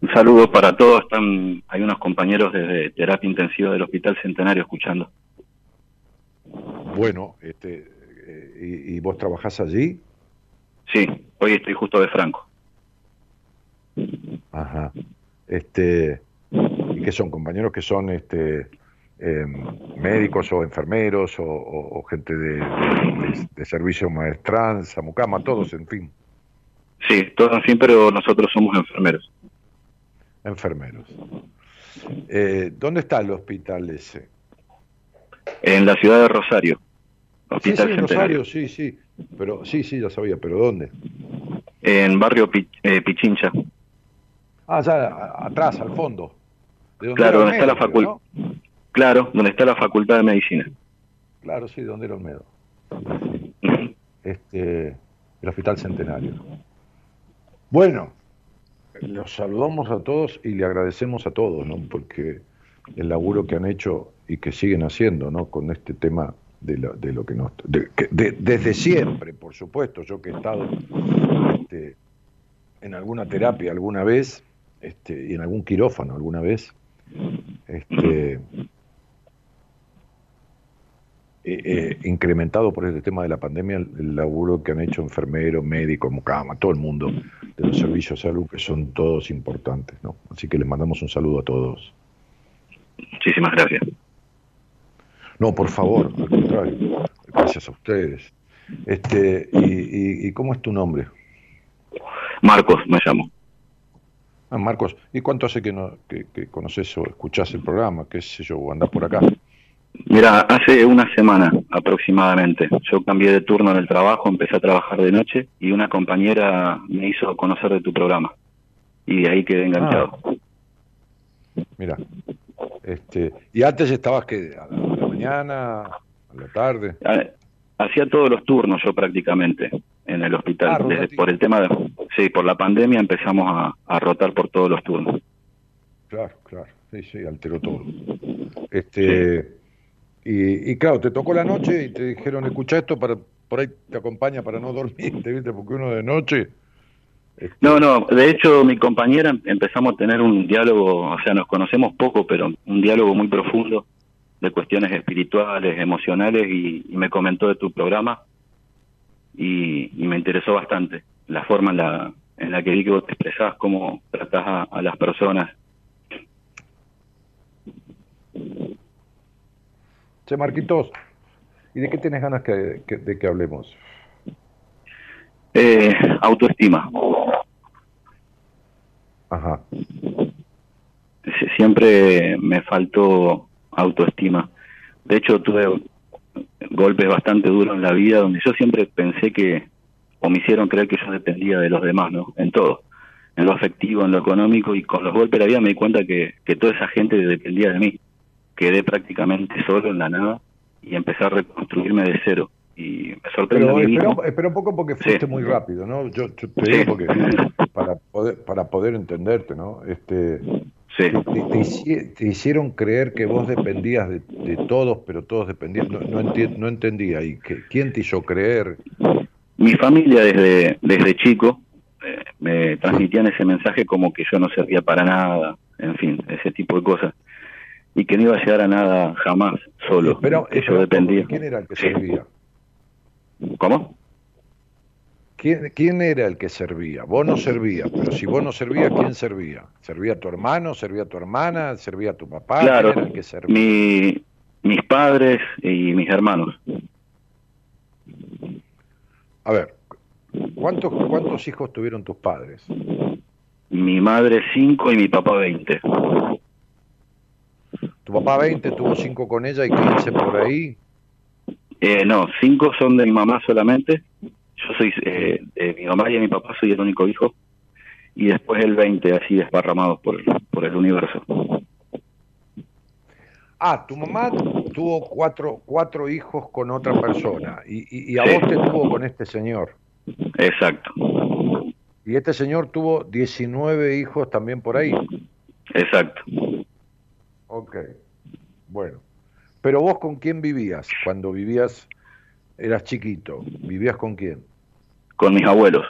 Un saludo para todos. Están, hay unos compañeros desde terapia intensiva del Hospital Centenario escuchando. Bueno, este, eh, ¿y, vos trabajás allí? Sí, hoy estoy justo de Franco. Ajá. Este, que son compañeros que son este, em, médicos o enfermeros o, gente de, de, servicio maestranza, mucama, todos, en fin. Sí, todos en fin, pero nosotros somos enfermeros. Enfermeros. Eh, ¿Dónde está el hospital ese? En la ciudad de Rosario. Hospital sí, Rosario, sí, sí. Pero, sí, sí, ya sabía, pero ¿dónde? En barrio eh, Pichincha. Ah, ya atrás, al fondo claro, donde está la facultad. Claro, donde está la Facultad de Medicina. Claro, sí, donde era Olmedo. Este, el Hospital Centenario. Bueno, los saludamos a todos y le agradecemos a todos, ¿no? Porque el laburo que han hecho y que siguen haciendo, ¿no? Con este tema de lo, de lo que nos... desde siempre, por supuesto, yo que he estado este, en alguna terapia alguna vez este, y en algún quirófano alguna vez, este, eh, eh, incrementado por este tema de la pandemia el, laburo que han hecho enfermeros, médicos, mucama, todo el mundo de los servicios de salud, que son todos importantes. ¿no? Así que les mandamos un saludo a todos. Muchísimas gracias. No, por favor, al contrario. Gracias a ustedes. Este, y, y cómo es tu nombre? Marcos, me llamo. Ah, Marcos, ¿y cuánto hace que, no, que, conoces o escuchás el programa? ¿Qué sé yo? ¿Andás por acá? Mira, hace una semana aproximadamente. Yo cambié de turno en el trabajo, empecé a trabajar de noche y una compañera me hizo conocer de tu programa. Y de ahí quedé enganchado. Ah. Mira, este, ¿y antes estabas que a la mañana, a la tarde? Hacía todos los turnos yo prácticamente en el hospital. Ah, por el tema de, sí, por la pandemia empezamos a, rotar por todos los turnos. Claro, claro, sí, sí, alteró todo. Este, y, y, claro, te tocó la noche y te dijeron, escucha esto, para, por ahí te acompaña para no dormirte, ¿viste? Porque uno de noche... Este, no, no, de hecho mi compañera empezamos a tener un diálogo, o sea, nos conocemos poco, pero un diálogo muy profundo de cuestiones espirituales, emocionales, y, me comentó de tu programa y, me interesó bastante la forma en la, en la que vi que vos te expresás, cómo tratás a, las personas. Che, Marquitos, ¿y de qué tienes ganas que, de que hablemos? Eh, autoestima. Ajá. Siempre me faltó autoestima. De hecho, tuve golpes bastante duros en la vida donde yo siempre pensé que, o me hicieron creer que yo dependía de los demás, ¿no? En todo, en lo afectivo, en lo económico, y con los golpes de la vida me di cuenta que, que toda esa gente dependía de mí. Quedé prácticamente solo en la nada y empecé a reconstruirme de cero. Y me sorprendió. Espera, un poco porque fuiste muy rápido, ¿no? Yo, te digo porque para poder, para poder entenderte, ¿no? Este, te, hicieron creer que vos dependías de, todos, pero todos dependían. No, no, no entendía. ¿Y quién te hizo creer? Mi familia desde, desde chico eh, me transmitían ese mensaje como que yo no servía para nada, en fin, ese tipo de cosas. Y que no iba a llegar a nada jamás solo. pero, yo dependía. ¿Quién era el que servía? ¿Cómo? ¿Quién, era el que servía? Vos no servías, pero si vos no servías, ¿quién servía? ¿Servía tu hermano? ¿Servía tu hermana? ¿Servía tu papá? Claro, el que servía? mis padres y mis hermanos. A ver, ¿cuántos, ¿cuántos hijos tuvieron tus padres? Mi madre cinco y mi papá veinte. ¿Tu papá veinte tuvo cinco con ella y quince por ahí? Eh, no, cinco son de mi mamá solamente yo soy eh, de mi mamá y de mi papá, soy el único hijo, y después el 20 así desparramados por, por el universo. Ah, tu mamá tuvo cuatro, cuatro hijos con otra persona y, y, a vos te tuvo con este señor. Exacto. Y este señor tuvo 19 hijos también por ahí. Exacto. Ok, bueno. Pero vos con quién vivías cuando vivías Eras chiquito. ¿Vivías con quién? Con mis abuelos.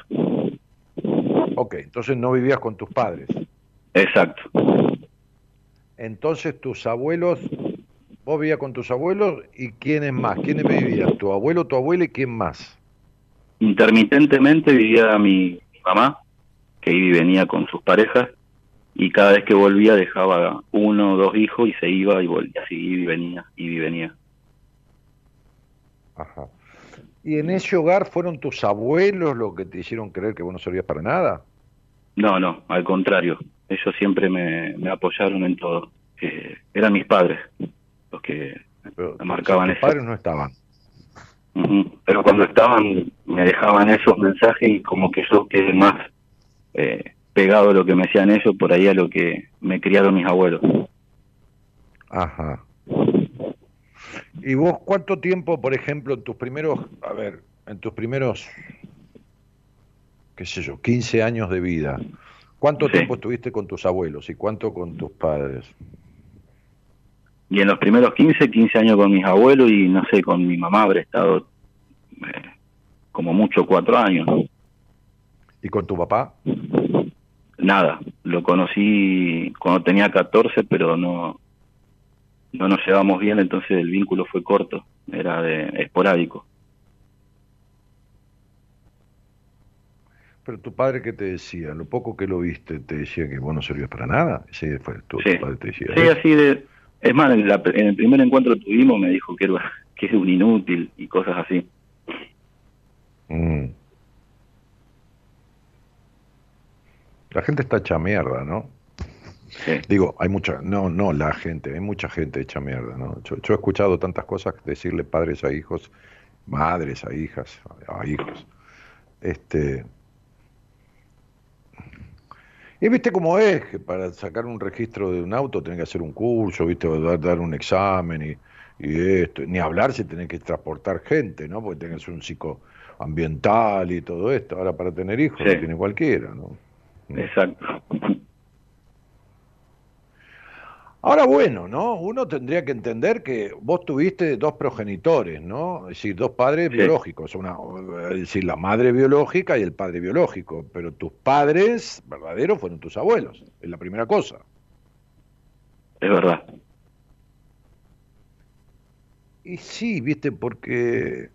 Ok, entonces no vivías con tus padres. Exacto. Entonces tus abuelos, vos vivías con tus abuelos y quiénes más, quiénes vivían, tu abuelo, tu abuela y quién más. Intermitentemente vivía mi, mamá, que iba y venía con sus parejas, y cada vez que volvía dejaba uno o dos hijos y se iba y volvía, así y venía, y venía. Ajá. ¿Y en ese hogar fueron tus abuelos los que te hicieron creer que vos no servías para nada? No, no, al contrario. Ellos siempre me, apoyaron en todo. eran mis padres los que me marcaban eso. Padres no estaban. Pero cuando estaban me dejaban esos mensajes y como que yo quedé más eh, pegado a lo que me decían ellos por ahí a lo que me criaron mis abuelos. Ajá. ¿Y vos cuánto tiempo, por ejemplo, en tus primeros, a ver, en tus primeros, qué sé yo, 15 años de vida, cuánto tiempo estuviste con tus abuelos y cuánto con tus padres? Y en los primeros 15, 15 años con mis abuelos y no sé, con mi mamá habré estado eh, como mucho cuatro años. ¿Y con tu papá? Nada, lo conocí cuando tenía 14, pero no, no nos llevamos bien, entonces el vínculo fue corto, era de esporádico. Pero tu padre, ¿qué te decía? Lo poco que lo viste, ¿te decía que vos no servías para nada? Sí, fue tu, padre te decía. Sí, así de... Es más, en, el primer encuentro que tuvimos me dijo que era, que es un inútil y cosas así. Mm. La gente está hecha mierda, ¿no? Digo, hay mucha, no, no la gente, hay mucha gente hecha mierda, ¿no? Yo, he escuchado tantas cosas decirle padres a hijos, madres a hijas, a hijos. Este. Y viste cómo es, que para sacar un registro de un auto tenés que hacer un curso, viste, dar, dar un examen y, y esto, ni hablar si tenés que transportar gente, ¿no? Porque tenés un psicoambiental y todo esto. Ahora para tener hijos lo tiene cualquiera, ¿no? Exacto. Ahora bueno, ¿no? Uno tendría que entender que vos tuviste dos progenitores, ¿no? Es decir, dos padres biológicos, una, es decir, la madre biológica y el padre biológico, pero tus padres verdaderos fueron tus abuelos, es la primera cosa. Es verdad. Y sí, viste, porque,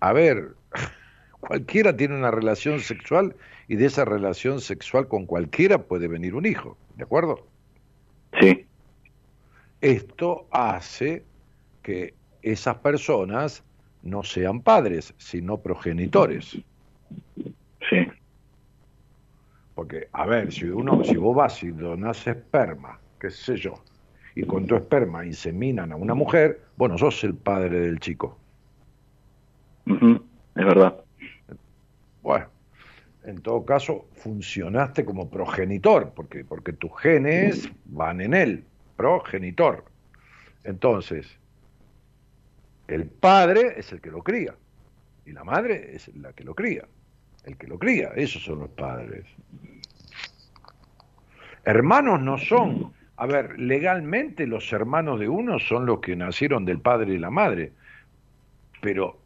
a ver, cualquiera tiene una relación sexual y de esa relación sexual con cualquiera puede venir un hijo, ¿de acuerdo? Sí. Esto hace que esas personas no sean padres, sino progenitores. Sí. Porque, a ver, si uno, si vos vas y donás esperma, qué sé yo, y con tu esperma inseminan a una mujer, bueno, sos el padre del chico. Es verdad. Bueno, en todo caso, funcionaste como progenitor, porque, porque tus genes van en él, progenitor. Entonces, el padre es el que lo cría, y la madre es la que lo cría. El que lo cría, esos son los padres. Hermanos no son. A ver, legalmente los hermanos de uno son los que nacieron del padre y la madre, pero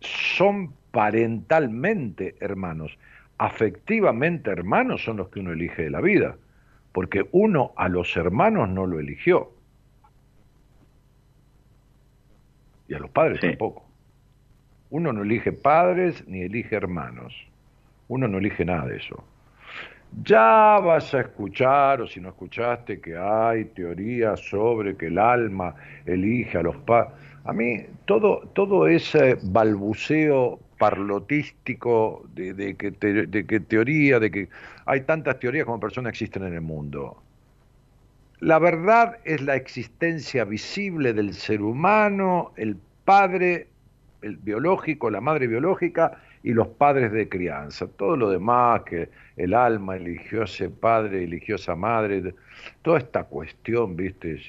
son parentalmente hermanos. Afectivamente hermanos son los que uno elige de la vida, porque uno a los hermanos no lo eligió. Y a los padres Sí. tampoco. Uno no elige padres ni elige hermanos. Uno no elige nada de eso. Ya vas a escuchar, o si no escuchaste, que hay teorías sobre que el alma elige a los padres. A mí todo, todo ese balbuceo parlotístico de, de que teoría, de que hay tantas teorías como personas existen en el mundo. La verdad es la existencia visible del ser humano, el padre el biológico, la madre biológica y los padres de crianza. Todo lo demás, que el alma eligió ese padre, eligió esa madre, toda esta cuestión, viste,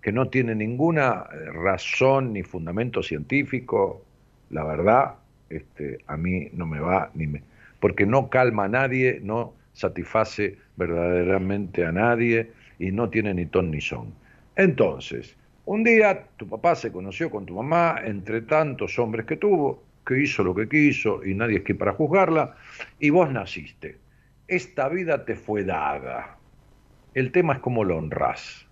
que no tiene ninguna razón ni fundamento científico, la verdad, este, a mí no me va ni me, porque no calma a nadie, no satisface verdaderamente a nadie y no tiene ni ton ni son. Entonces, un día tu papá se conoció con tu mamá entre tantos hombres que tuvo, que hizo lo que quiso y nadie es que para juzgarla, y vos naciste. Esta vida te fue dada. El tema es cómo lo honrás.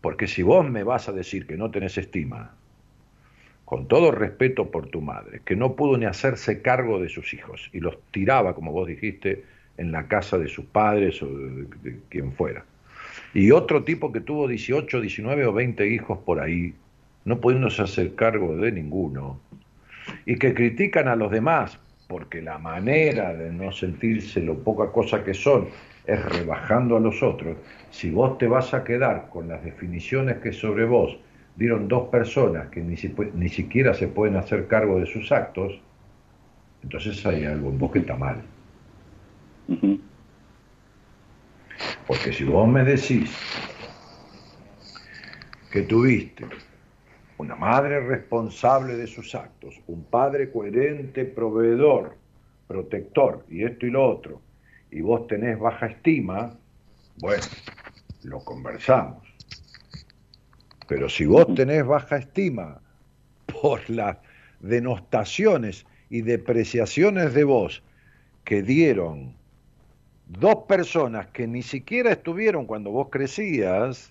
Porque si vos me vas a decir que no tenés estima, con todo respeto por tu madre, que no pudo ni hacerse cargo de sus hijos y los tiraba, como vos dijiste, en la casa de sus padres o de, quien fuera. Y otro tipo que tuvo 18, 19 o 20 hijos por ahí, no pudiéndose hacer cargo de ninguno, y que critican a los demás porque la manera de no sentirse lo poca cosa que son es rebajando a los otros, si vos te vas a quedar con las definiciones que sobre vos dieron dos personas que ni, si- ni siquiera se pueden hacer cargo de sus actos, entonces hay algo en vos que está mal. Porque si vos me decís que tuviste una madre responsable de sus actos, un padre coherente, proveedor, protector, y esto y lo otro, y vos tenés baja estima, bueno, lo conversamos. Pero si vos tenés baja estima por las denostaciones y depreciaciones de vos que dieron dos personas que ni siquiera estuvieron cuando vos crecías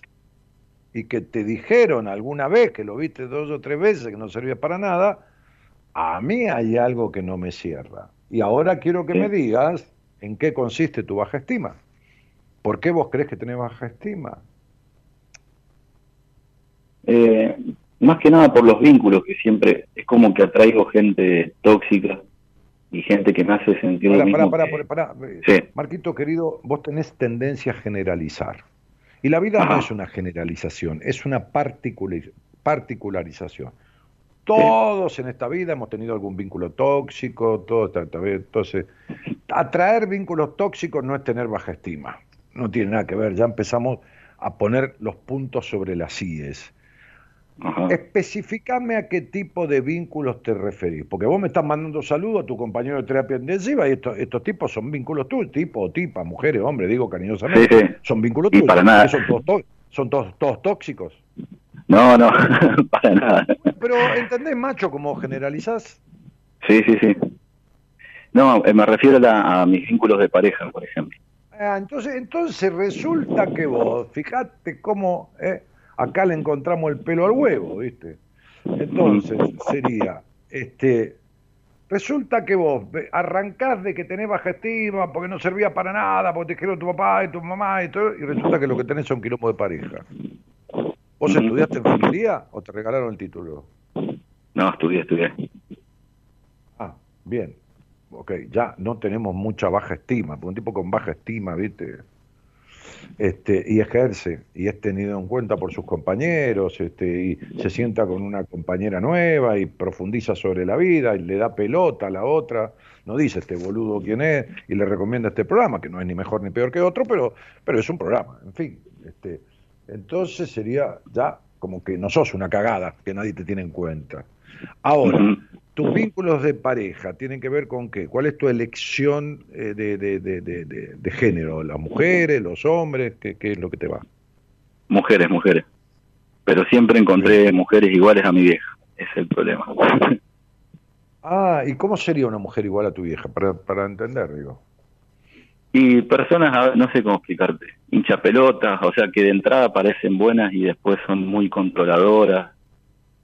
y que te dijeron alguna vez que lo viste dos o tres veces que no servía para nada, a mí hay algo que no me cierra. Y ahora quiero que Sí. me digas en qué consiste tu baja estima. ¿Por qué vos crees que tenés baja estima? Eh, más que nada por los vínculos, que siempre es como que atraigo gente tóxica y gente que me hace sentir lo Pará, mismo pará, pará, pará. Sí. Marquito querido, vos tenés tendencia a generalizar. Y la vida no es una generalización, es una particular- particularización. Todos en esta vida hemos tenido algún vínculo tóxico, todo, entonces, atraer vínculos tóxicos no es tener baja estima, no tiene nada que ver, ya empezamos a poner los puntos sobre las IES. Ajá. Especificame a qué tipo de vínculos te referís, porque vos me estás mandando saludos a tu compañero de terapia intensiva y estos, estos tipos son vínculos tuyos, tipo o tipa, mujeres, hombres, digo cariñosamente, Sí, sí. son vínculos tuyos. para nada. ¿Que Son todos, son todos, todos tóxicos. No, no, para nada. Pero ¿entendés, macho, cómo generalizás? Sí, sí, sí. No, eh, me refiero a, la- a mis vínculos de pareja, por ejemplo. Ah, entonces, entonces resulta que vos, fíjate cómo, eh, acá le encontramos el pelo al huevo, ¿viste? Entonces sería, este, resulta que vos arrancás de que tenés baja estima porque no servía para nada, porque te dijeron tu papá y tu mamá y todo, y resulta que lo que tenés son quilombos de pareja. ¿Vos estudiaste enfermería o te regalaron el título? No, estudié, estudié. Ah, bien. Ok, ya no tenemos mucha baja estima, porque un tipo con baja estima, ¿viste? Este, y ejerce y es tenido en cuenta por sus compañeros este, y se sienta con una compañera nueva y profundiza sobre la vida y le da pelota a la otra, no dice este boludo quién es y le recomienda este programa, que no es ni mejor ni peor que otro, pero, pero es un programa, en fin. Este, entonces sería ya como que no sos una cagada, que nadie te tiene en cuenta. Ahora, tus vínculos de pareja tienen que ver con qué? ¿Cuál es tu elección eh, de, de, de, de, género? ¿Las mujeres, los hombres? ¿Qué, ¿Qué, es lo que te va? Mujeres, mujeres. Pero siempre encontré mujeres iguales a mi vieja. Ese es el problema. Ah, ¿y cómo sería una mujer igual a tu vieja? Para, para entender, digo. Y personas, no sé cómo explicarte, hinchapelotas, o sea que de entrada parecen buenas y después son muy controladoras,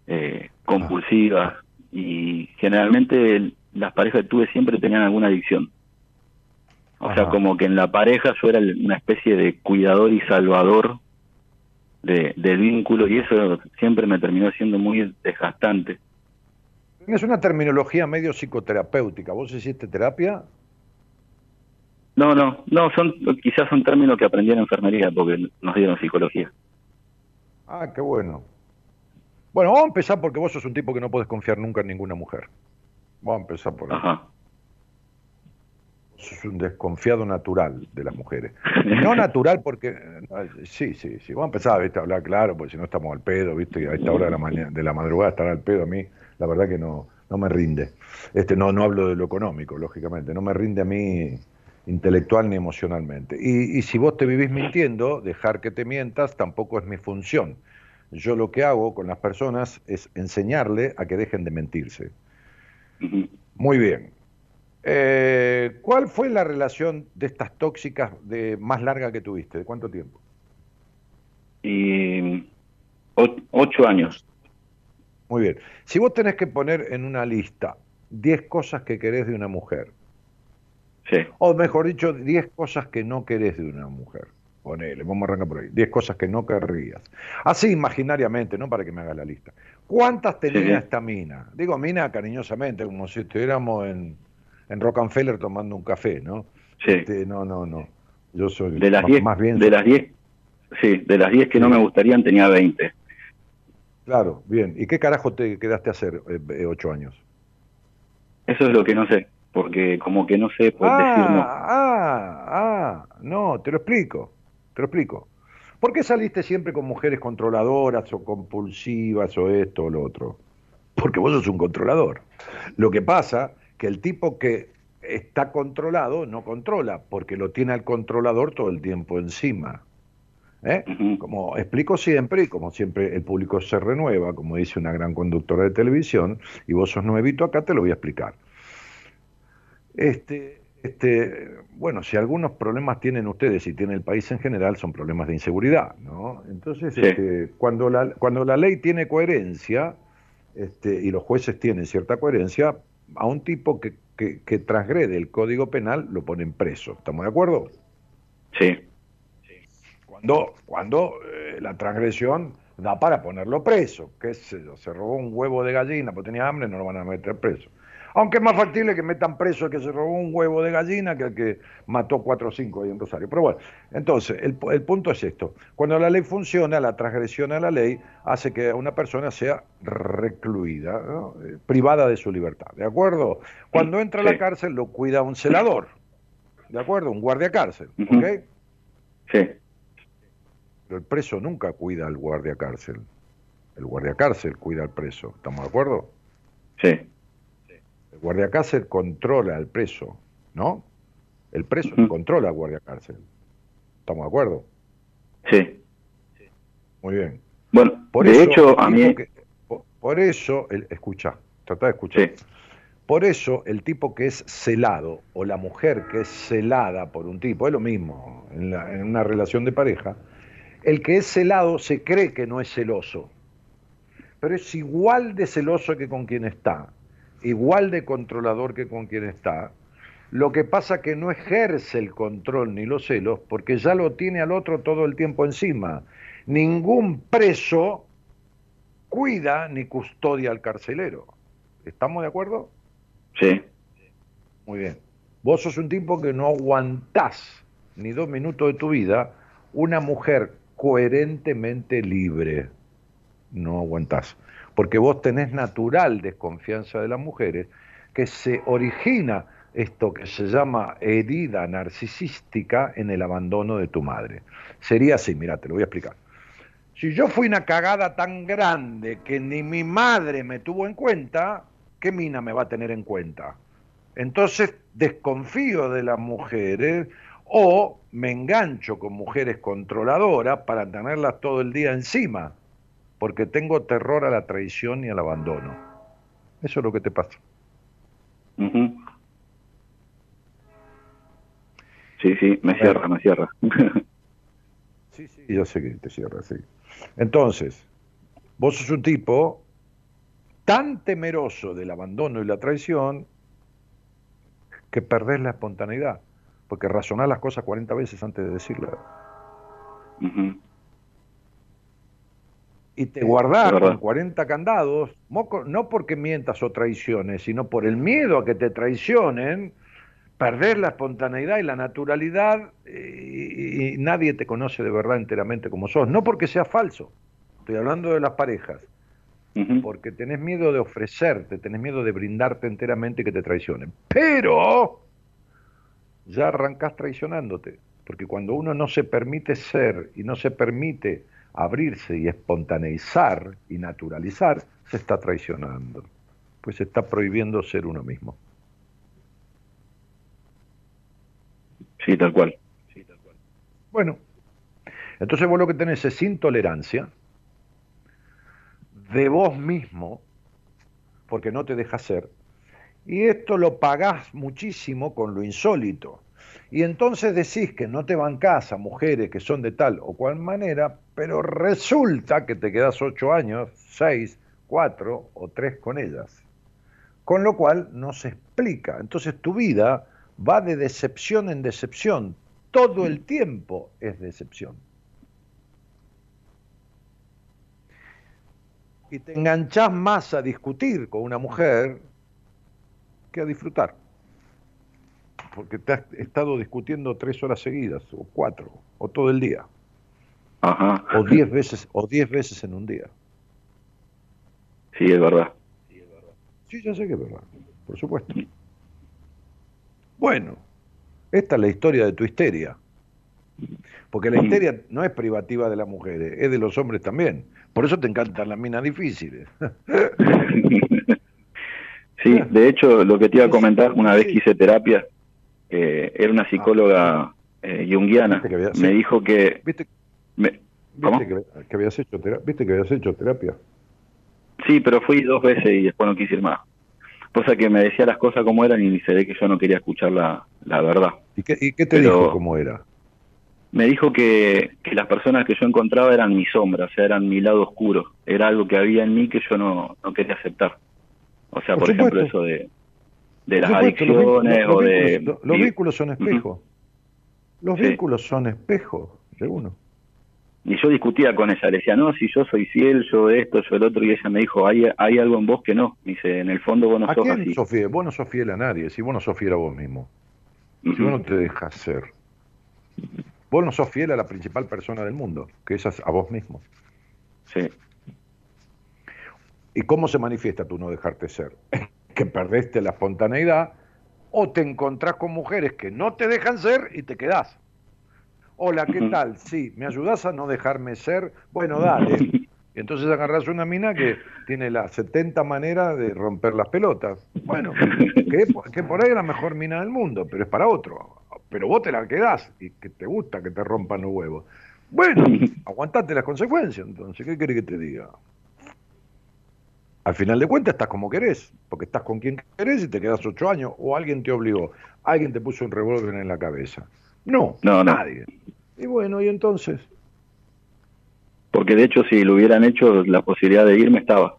eh, compulsivas y generalmente las parejas que tuve siempre tenían alguna adicción. O sea, como que en la pareja yo era una especie de cuidador y salvador de, del vínculo y eso siempre me terminó siendo muy desgastante. Es una terminología medio psicoterapéutica. ¿Vos hiciste terapia? No, no, no, son quizás son términos que aprendí en enfermería porque nos dieron psicología. Ah, qué bueno. Bueno, vamos a empezar porque vos sos un tipo que no puedes confiar nunca en ninguna mujer. Vamos a empezar por ahí. Ajá. Sos un desconfiado natural de las mujeres. No natural porque... Sí, sí, sí. Vamos a empezar ¿viste? a hablar claro, porque si no estamos al pedo, ¿viste? A esta hora de la, mañana, de la madrugada estar al pedo a mí, la verdad que no, no me rinde. Este, no, no hablo de lo económico, lógicamente. No me rinde a mí intelectual ni emocionalmente. Y, y si vos te vivís mintiendo, dejar que te mientas tampoco es mi función yo lo que hago con las personas es enseñarle a que dejen de mentirse. Muy bien. Eh, ¿Cuál fue la relación de estas tóxicas de más larga que tuviste? ¿De cuánto tiempo? Y, ocho años. Muy bien. Si vos tenés que poner en una lista diez cosas que querés de una mujer, sí. o mejor dicho, diez cosas que no querés de una mujer, Ponele, vamos a arrancar por ahí. Diez cosas que no querrías. Así imaginariamente, no para que me haga la lista. ¿Cuántas tenía esta mina? Digo mina cariñosamente, como si estuviéramos en, en Rockefeller tomando un café, ¿no? Sí. Este, no, no, no. Yo soy de las diez, más bien. De las diez, sí, de las diez que no me gustarían tenía veinte. Claro, bien. ¿Y qué carajo te quedaste a hacer eh, eh, ocho años? Eso es lo que no sé, porque como que no sé por ah, decir no. Ah, ah, no, te lo explico. Te lo explico. ¿Por qué saliste siempre con mujeres controladoras o compulsivas o esto o lo otro? Porque vos sos un controlador. Lo que pasa que el tipo que está controlado no controla, porque lo tiene al controlador todo el tiempo encima. ¿Eh? Como explico siempre, y como siempre el público se renueva, como dice una gran conductora de televisión, y vos sos nuevito acá, te lo voy a explicar. Este, este, bueno, si algunos problemas tienen ustedes y tiene el país en general, son problemas de inseguridad, ¿no? Entonces, este, cuando, la, cuando la ley tiene coherencia, este, y los jueces tienen cierta coherencia, a un tipo que, que, transgrede el código penal lo ponen preso. ¿Estamos de acuerdo? Sí. Cuando, cuando eh, la transgresión da para ponerlo preso, que se, se robó un huevo de gallina porque tenía hambre, no lo van a meter preso. Aunque es más factible que metan preso el que se robó un huevo de gallina que el que mató cuatro o cinco ahí en Rosario. Pero bueno, entonces, el, punto es esto. Cuando la ley funciona, la transgresión a la ley hace que una persona sea recluida, eh, privada de su libertad. ¿De acuerdo? Cuando entra a la cárcel lo cuida un celador. ¿De acuerdo? Un guardia cárcel. ¿Ok? Sí. Pero el preso nunca cuida al guardia cárcel. El guardia cárcel cuida al preso. ¿Estamos de acuerdo? Sí. El guardia cárcel controla al preso, ¿no? El preso controla al guardia cárcel. ¿Estamos de acuerdo? Sí. Muy bien. Bueno, por de hecho, a mí... por, eso, el, escucha, trata de escuchar. Por eso, el tipo que es celado o la mujer que es celada por un tipo, es lo mismo en, en una relación de pareja, El que es celado se cree que no es celoso, pero es igual de celoso que con quien está, igual de controlador que con quien está. Lo que pasa que no ejerce el control ni los celos porque ya lo tiene al otro todo el tiempo encima. Ningún preso cuida ni custodia al carcelero. ¿Estamos de acuerdo? Sí. Muy bien. Vos sos un tipo que no aguantás ni dos minutos de tu vida una mujer coherentemente libre. No aguantás. Porque vos tenés natural desconfianza de las mujeres que se origina esto que se llama herida narcisística en el abandono de tu madre. Sería así, mira, te lo voy a explicar. Si yo fui una cagada tan grande que ni mi madre me tuvo en cuenta, ¿qué mina me va a tener en cuenta? Entonces desconfío de las mujeres o me engancho con mujeres controladoras para tenerlas todo el día encima, porque tengo terror a la traición y al abandono. Eso es lo que te pasa. Sí, sí, me cierra, me cierra. sí, sí, yo sé que te cierra, sí. Entonces, vos sos un tipo tan temeroso del abandono y la traición que perdés la espontaneidad, porque razonás las cosas 40 veces antes de decirlas. Y te guardás con 40 candados, no porque mientas o traiciones, sino por el miedo a que te traicionen, perder la espontaneidad y la naturalidad y, nadie te conoce de verdad enteramente como sos. No porque sea falso, estoy hablando de las parejas, porque tenés miedo de ofrecerte, tenés miedo de brindarte enteramente y que te traicionen. Pero ya arrancás traicionándote, porque cuando uno no se permite ser y no se permite abrirse y espontaneizar y naturalizar, se está traicionando, pues se está prohibiendo ser uno mismo. Sí, tal cual. Sí, tal cual. Bueno, entonces vos lo que tenés es intolerancia, de vos mismo, porque no te deja ser, y esto lo pagás muchísimo con lo insólito. Y entonces decís que no te bancás a mujeres que son de tal o cual manera, pero resulta que te quedas ocho años, seis, cuatro o tres con ellas. Con lo cual no se explica. Entonces tu vida va de decepción en decepción. Todo el tiempo es decepción. y te enganchás más a discutir con una mujer que a disfrutar. Porque te has estado discutiendo tres horas seguidas, o cuatro, o todo el día. O diez veces, o diez veces en un día. Sí, es verdad. Sí, ya sé que es verdad, por supuesto. Bueno, esta es la historia de tu histeria. Porque la histeria no es privativa de las mujeres, es de los hombres también. Por eso te encantan las minas difíciles. sí, de hecho, lo que te iba a comentar, una vez que hice terapia, eh, era una psicóloga eh, junguiana, me dijo que... ¿Viste, que, habías hecho ¿Viste que habías hecho terapia? Sí, pero fui dos veces y después no quise ir más. Cosa que me decía las cosas como eran y se ve que yo no quería escuchar la, la verdad. ¿Y qué, y qué te dijo cómo era? me dijo que, las personas que yo encontraba eran mi sombra, o sea, eran mi lado oscuro. Era algo que había en mí que yo no, no quería aceptar. O sea, por, ejemplo, eso de, de las adicciones o de... Los, vínculos son espejos. Los vínculos son espejos de uno. Y yo discutía con ella, le decía, no, si yo soy fiel, yo esto, yo el otro, y ella me dijo, hay, hay algo en vos que no. Dice, en el fondo vos no ¿A sos quién Sos fiel? Vos no sos fiel a nadie, si vos no sos fiel a vos mismo. Si vos no te dejas ser. Vos no sos fiel a la principal persona del mundo, que es a vos mismo. Sí. ¿Y cómo se manifiesta tu no dejarte ser? Que perdiste la espontaneidad o te encontrás con mujeres que no te dejan ser y te quedás. Hola, ¿qué tal? Sí, ¿me ayudás a no dejarme ser? Bueno, dale. Y entonces agarrás una mina que tiene las 70 maneras de romper las pelotas. Bueno, que, que por ahí es la mejor mina del mundo, pero es para otro pero vos te la quedás y que te gusta que te rompan los huevos. Bueno, aguantate las consecuencias, entonces, ¿qué querés que te diga? Al final de cuentas estás como querés, porque estás con quien querés y te quedas ocho años, o alguien te obligó, alguien te puso un revólver en la cabeza. No, no, nadie. Y bueno, y entonces, porque de hecho si lo hubieran hecho, la posibilidad de irme estaba.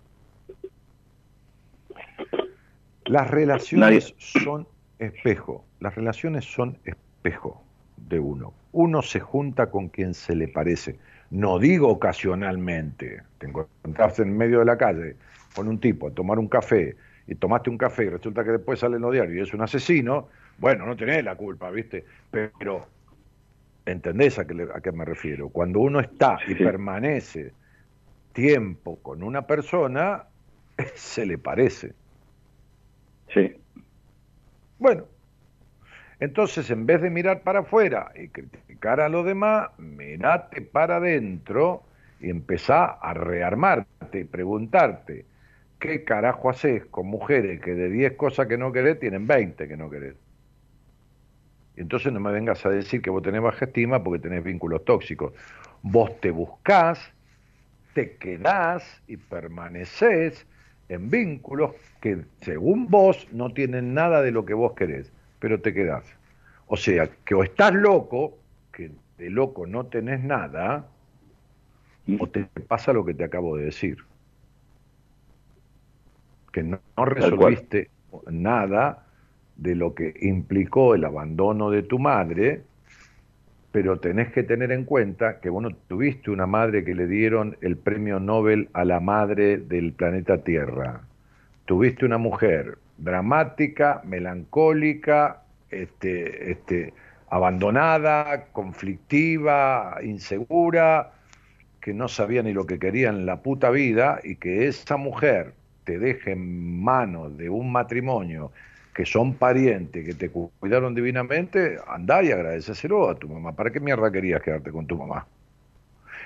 Las relaciones son espejo, las relaciones son espejo de uno. Uno se junta con quien se le parece. No digo ocasionalmente, te encontraste en medio de la calle con un tipo a tomar un café y tomaste un café y resulta que después sale en los diarios y es un asesino, bueno, no tenés la culpa, ¿viste? Pero, ¿entendés a qué, a qué me refiero? Cuando uno está y permanece tiempo con una persona, se le parece. Sí. Bueno, entonces en vez de mirar para afuera y criticar a los demás, mirate para adentro y empezá a rearmarte y preguntarte qué carajo haces con mujeres que de 10 cosas que no querés tienen 20 que no querés. Y entonces no me vengas a decir que vos tenés baja estima porque tenés vínculos tóxicos. Vos te buscás, te quedás y permaneces en vínculos que según vos no tienen nada de lo que vos querés, pero te quedás. O sea, que o estás loco, que de loco no tenés nada, o te pasa lo que te acabo de decir. Que no, no resolviste nada de lo que implicó el abandono de tu madre, pero tenés que tener en cuenta que vos no tuviste una madre que le dieron el premio Nobel a la madre del planeta Tierra. Tuviste una mujer dramática, melancólica, este, este, abandonada, conflictiva, insegura, que no sabía ni lo que quería en la puta vida y que esa mujer te deje en manos de un matrimonio que son parientes, que te cuidaron divinamente, andá y agradeceselo a tu mamá. ¿Para qué mierda querías quedarte con tu mamá?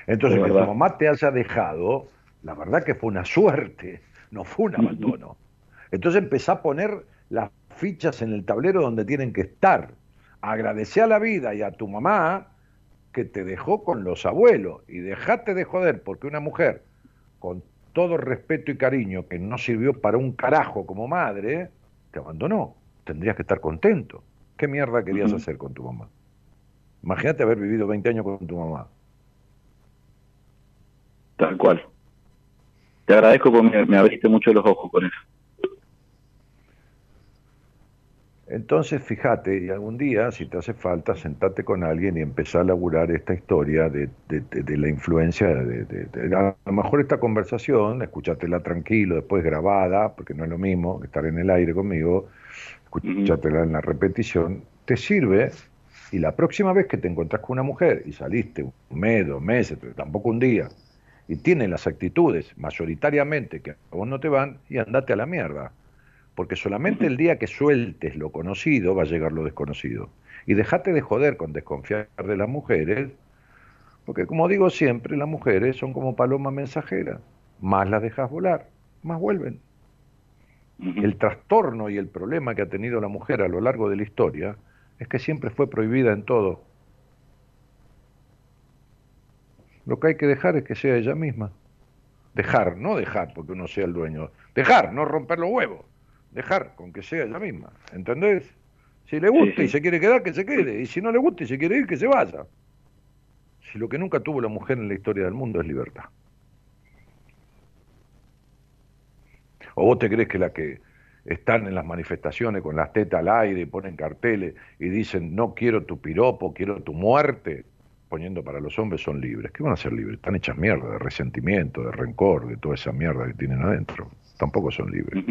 Entonces, que tu mamá te haya dejado, la verdad que fue una suerte, no fue un abandono. Entonces empezá a poner las fichas en el tablero donde tienen que estar. Agradece a la vida y a tu mamá que te dejó con los abuelos y dejate de joder porque una mujer con todo respeto y cariño que no sirvió para un carajo como madre, te abandonó. Tendrías que estar contento. ¿Qué mierda querías hacer con tu mamá? Imagínate haber vivido 20 años con tu mamá. Tal cual. Te agradezco porque me, abriste mucho los ojos con eso. Entonces, fíjate, y algún día, si te hace falta, sentate con alguien y empezar a laburar esta historia de, de, la influencia. De, a lo mejor esta conversación, escúchatela tranquilo, después grabada, porque no es lo mismo estar en el aire conmigo, escúchatela en la repetición, te sirve. Y la próxima vez que te encontrás con una mujer y saliste un mes, dos meses, tampoco un día, y tiene las actitudes mayoritariamente que a vos no te van, y andate a la mierda porque solamente el día que sueltes lo conocido va a llegar lo desconocido. Y dejate de joder con desconfiar de las mujeres, porque como digo siempre, las mujeres son como palomas mensajeras. Más las dejas volar, más vuelven. El trastorno y el problema que ha tenido la mujer a lo largo de la historia es que siempre fue prohibida en todo. Lo que hay que dejar es que sea ella misma. Dejar, no dejar porque uno sea el dueño. Dejar, no romper los huevos dejar con que sea ella misma, ¿entendés? Si le gusta y se quiere quedar, que se quede, y si no le gusta y se quiere ir, que se vaya. Si lo que nunca tuvo la mujer en la historia del mundo es libertad. ¿O vos te crees que la que están en las manifestaciones con las tetas al aire y ponen carteles y dicen no quiero tu piropo, quiero tu muerte, poniendo para los hombres son libres? ¿Qué van a ser libres? Están hechas mierda de resentimiento, de rencor, de toda esa mierda que tienen adentro. Tampoco son libres.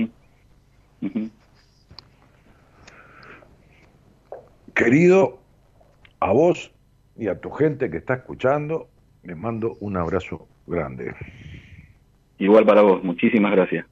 Querido, a vos y a tu gente que está escuchando, les mando un abrazo grande. Igual para vos, muchísimas gracias.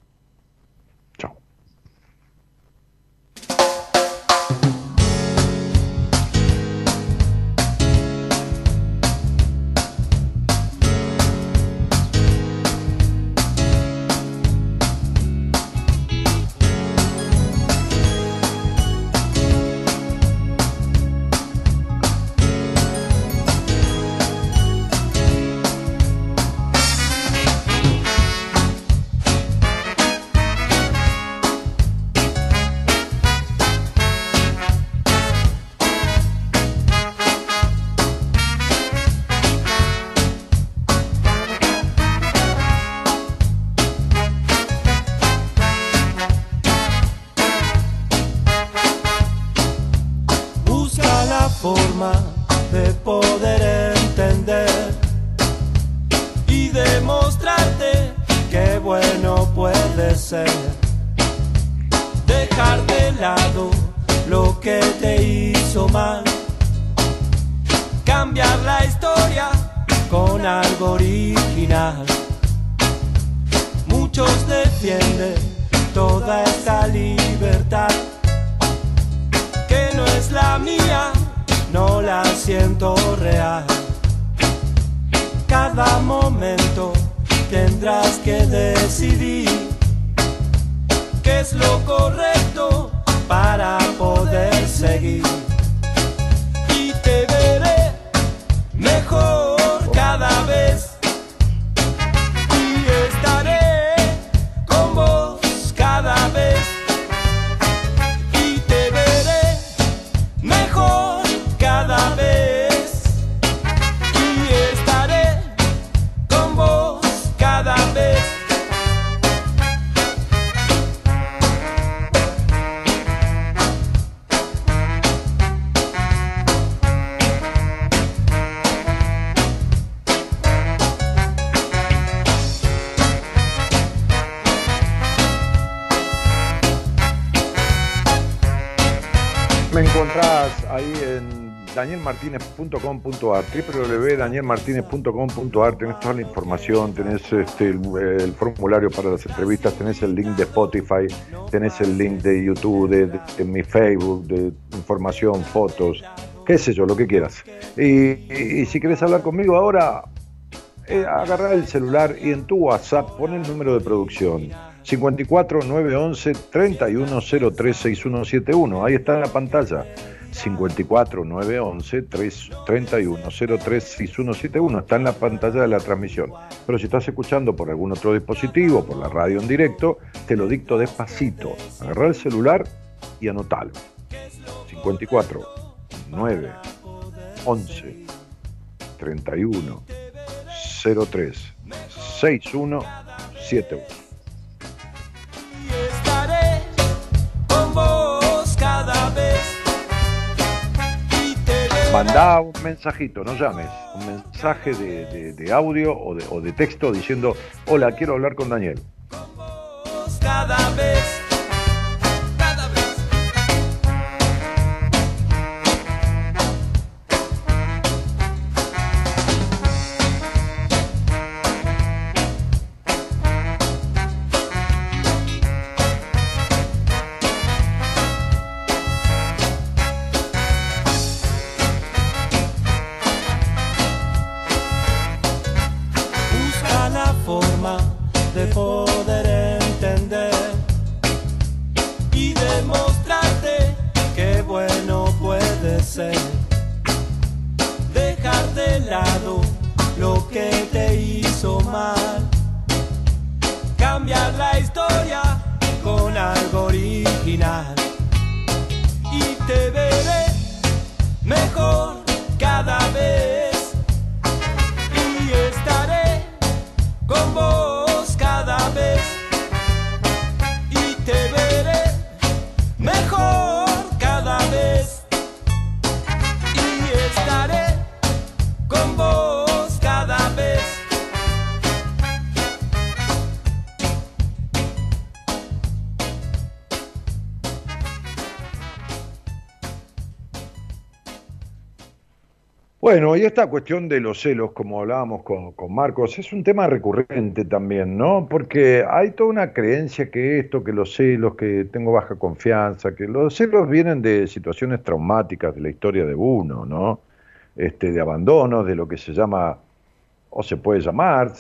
danielmartinez.com.ar, www.danielmartinez.com.ar, tenés toda la información, tenés este, el, formulario para las entrevistas, tenés el link de Spotify, tenés el link de YouTube, de, mi Facebook, de información, fotos, qué sé yo, lo que quieras. Y, si querés hablar conmigo ahora, eh, agarrar el celular y en tu WhatsApp pon el número de producción. 54 911 3103 6171. Ahí está en la pantalla. 54 911 331 03 6171. Está en la pantalla de la transmisión. Pero si estás escuchando por algún otro dispositivo, por la radio en directo, te lo dicto despacito. Agarra el celular y anotalo. 54 9 11 31 03 6171. Mandá un mensajito, no llames, un mensaje de, audio o de, de texto diciendo, hola, quiero hablar con Daniel. Bueno, y esta cuestión de los celos, como hablábamos con, Marcos, es un tema recurrente también, ¿no? Porque hay toda una creencia que esto, que los celos, que tengo baja confianza, que los celos vienen de situaciones traumáticas de la historia de uno, ¿no? Este, de abandono, de lo que se llama, o se puede llamar,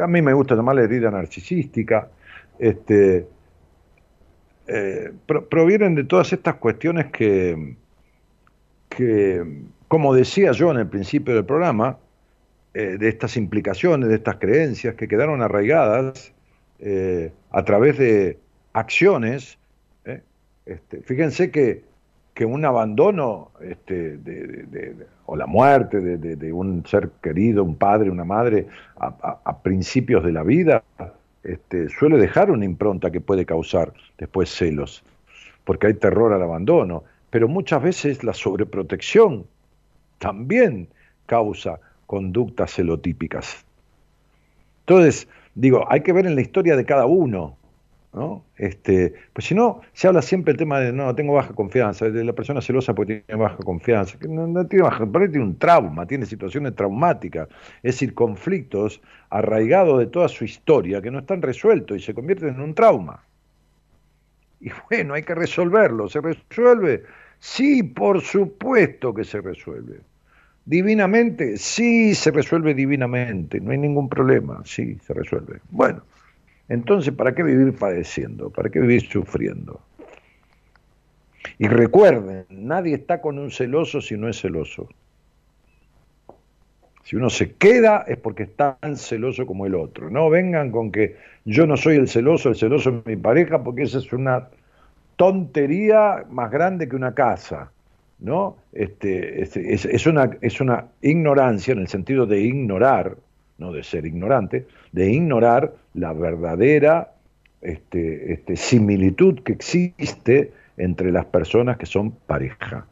a mí me gusta llamarle herida narcisística, este, eh, provienen de todas estas cuestiones que, que como decía yo en el principio del programa, eh, de estas implicaciones, de estas creencias que quedaron arraigadas eh, a través de acciones. ¿eh? Este, fíjense que, que, un abandono este, o la muerte de, un ser querido, un padre, una madre, a, principios de la vida, este, suele dejar una impronta que puede causar después celos, porque hay terror al abandono, pero muchas veces la sobreprotección también causa conductas celotípicas. Entonces, digo, hay que ver en la historia de cada uno. ¿no? Este, pues si no, se habla siempre el tema de no, tengo baja confianza, de la persona celosa porque tiene baja confianza, que no, tiene baja, tiene un trauma, tiene situaciones traumáticas, es decir, conflictos arraigados de toda su historia que no están resueltos y se convierten en un trauma. Y bueno, hay que resolverlo, ¿se resuelve? Sí, por supuesto que se resuelve. Divinamente, sí, se resuelve divinamente, no hay ningún problema, sí, se resuelve. Bueno, entonces, ¿para qué vivir padeciendo? ¿Para qué vivir sufriendo? Y recuerden, nadie está con un celoso si no es celoso. Si uno se queda es porque está tan celoso como el otro. No vengan con que yo no soy el celoso, el celoso es mi pareja, porque esa es una tontería más grande que una casa. ¿No? Este, este es, una, es una ignorancia en el sentido de ignorar, no de ser ignorante, de ignorar la verdadera este, este, similitud que existe entre las personas que son pareja.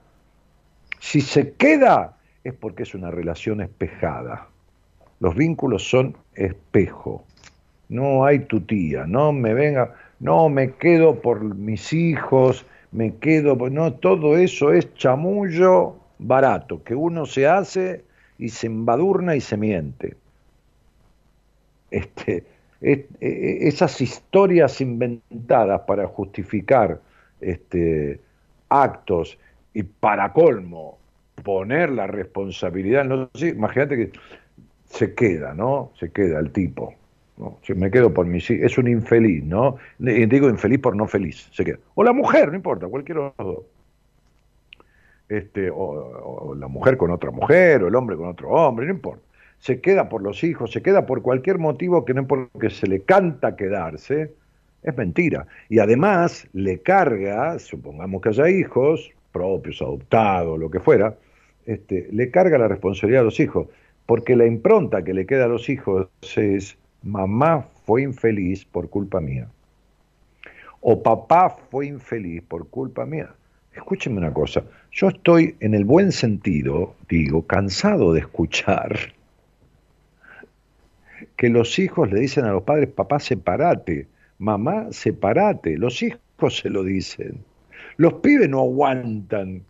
Si se queda es porque es una relación espejada. Los vínculos son espejo. No hay tutía, no me venga, no me quedo por mis hijos, me quedo, no, todo eso es chamullo barato, que uno se hace y se embadurna y se miente. Este, e, e, esas historias inventadas para justificar este, actos y para colmo poner la responsabilidad no imagínate que se queda, ¿no? Se queda el tipo. ¿No? Si me quedo por mi es un infeliz, ¿no? Digo infeliz por no feliz, se queda. O la mujer, no importa, cualquiera de los dos. Este, o la mujer con otra mujer, o el hombre con otro hombre, no importa se queda por los hijos, se queda por cualquier motivo que no porque se le canta quedarse, es mentira. Y además le carga, supongamos que haya hijos, propios, adoptados, lo que fuera, este, le carga la responsabilidad a los hijos, porque la impronta que le queda a los hijos es mamá fue infeliz por culpa mía. O papá fue infeliz por culpa mía. Escúchenme una cosa, yo estoy en el buen sentido, digo, cansado de escuchar que los hijos le dicen a los padres, papá, separate, mamá, separate. Los hijos se lo dicen. Los pibes no aguantan.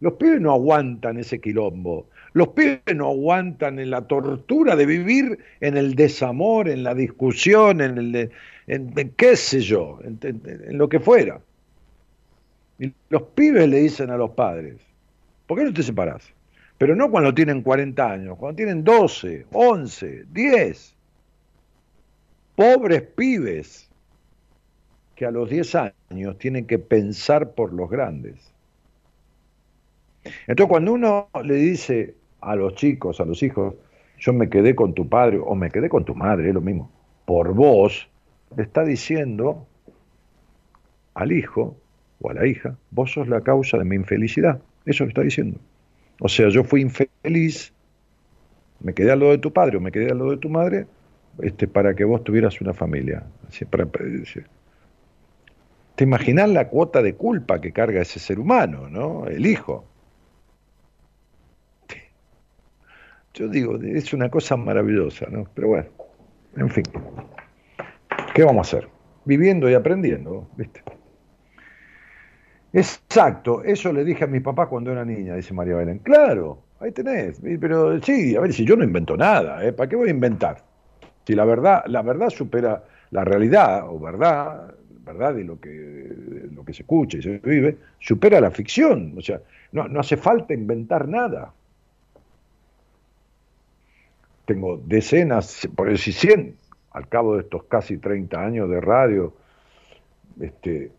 Los pibes no aguantan ese quilombo. Los pibes no aguantan en la tortura de vivir en el desamor, en la discusión, en el en, qué sé yo, en, en, lo que fuera. Y los pibes le dicen a los padres, ¿por qué no te separás? Pero no cuando tienen 40 años, cuando tienen 12, 11, 10. Pobres pibes que a los 10 años tienen que pensar por los grandes. Entonces cuando uno le dice a los chicos, a los hijos, yo me quedé con tu padre o me quedé con tu madre, es lo mismo, por vos, le está diciendo al hijo o a la hija, vos sos la causa de mi infelicidad. Eso lo está diciendo. O sea, yo fui infeliz, me quedé al lado de tu padre o me quedé al lado de tu madre, este, para que vos tuvieras una familia. Así, para, ¿Te imaginas la cuota de culpa que carga ese ser humano, ¿no? El hijo. Yo digo, es una cosa maravillosa, ¿no? Pero bueno, en fin. ¿Qué vamos a hacer? Viviendo y aprendiendo, ¿viste? Exacto, eso le dije a mi papá cuando era niña, dice María Belén. Claro, ahí tenés, pero sí, a ver, si yo no invento nada, ¿eh? ¿para qué voy a inventar? Si la verdad, la verdad supera la realidad, o verdad, verdad de lo que, lo que se escucha y se vive, supera la ficción, o sea, no, no hace falta inventar nada. Tengo decenas, por decir cien, al cabo de estos casi 30 años de radio, este,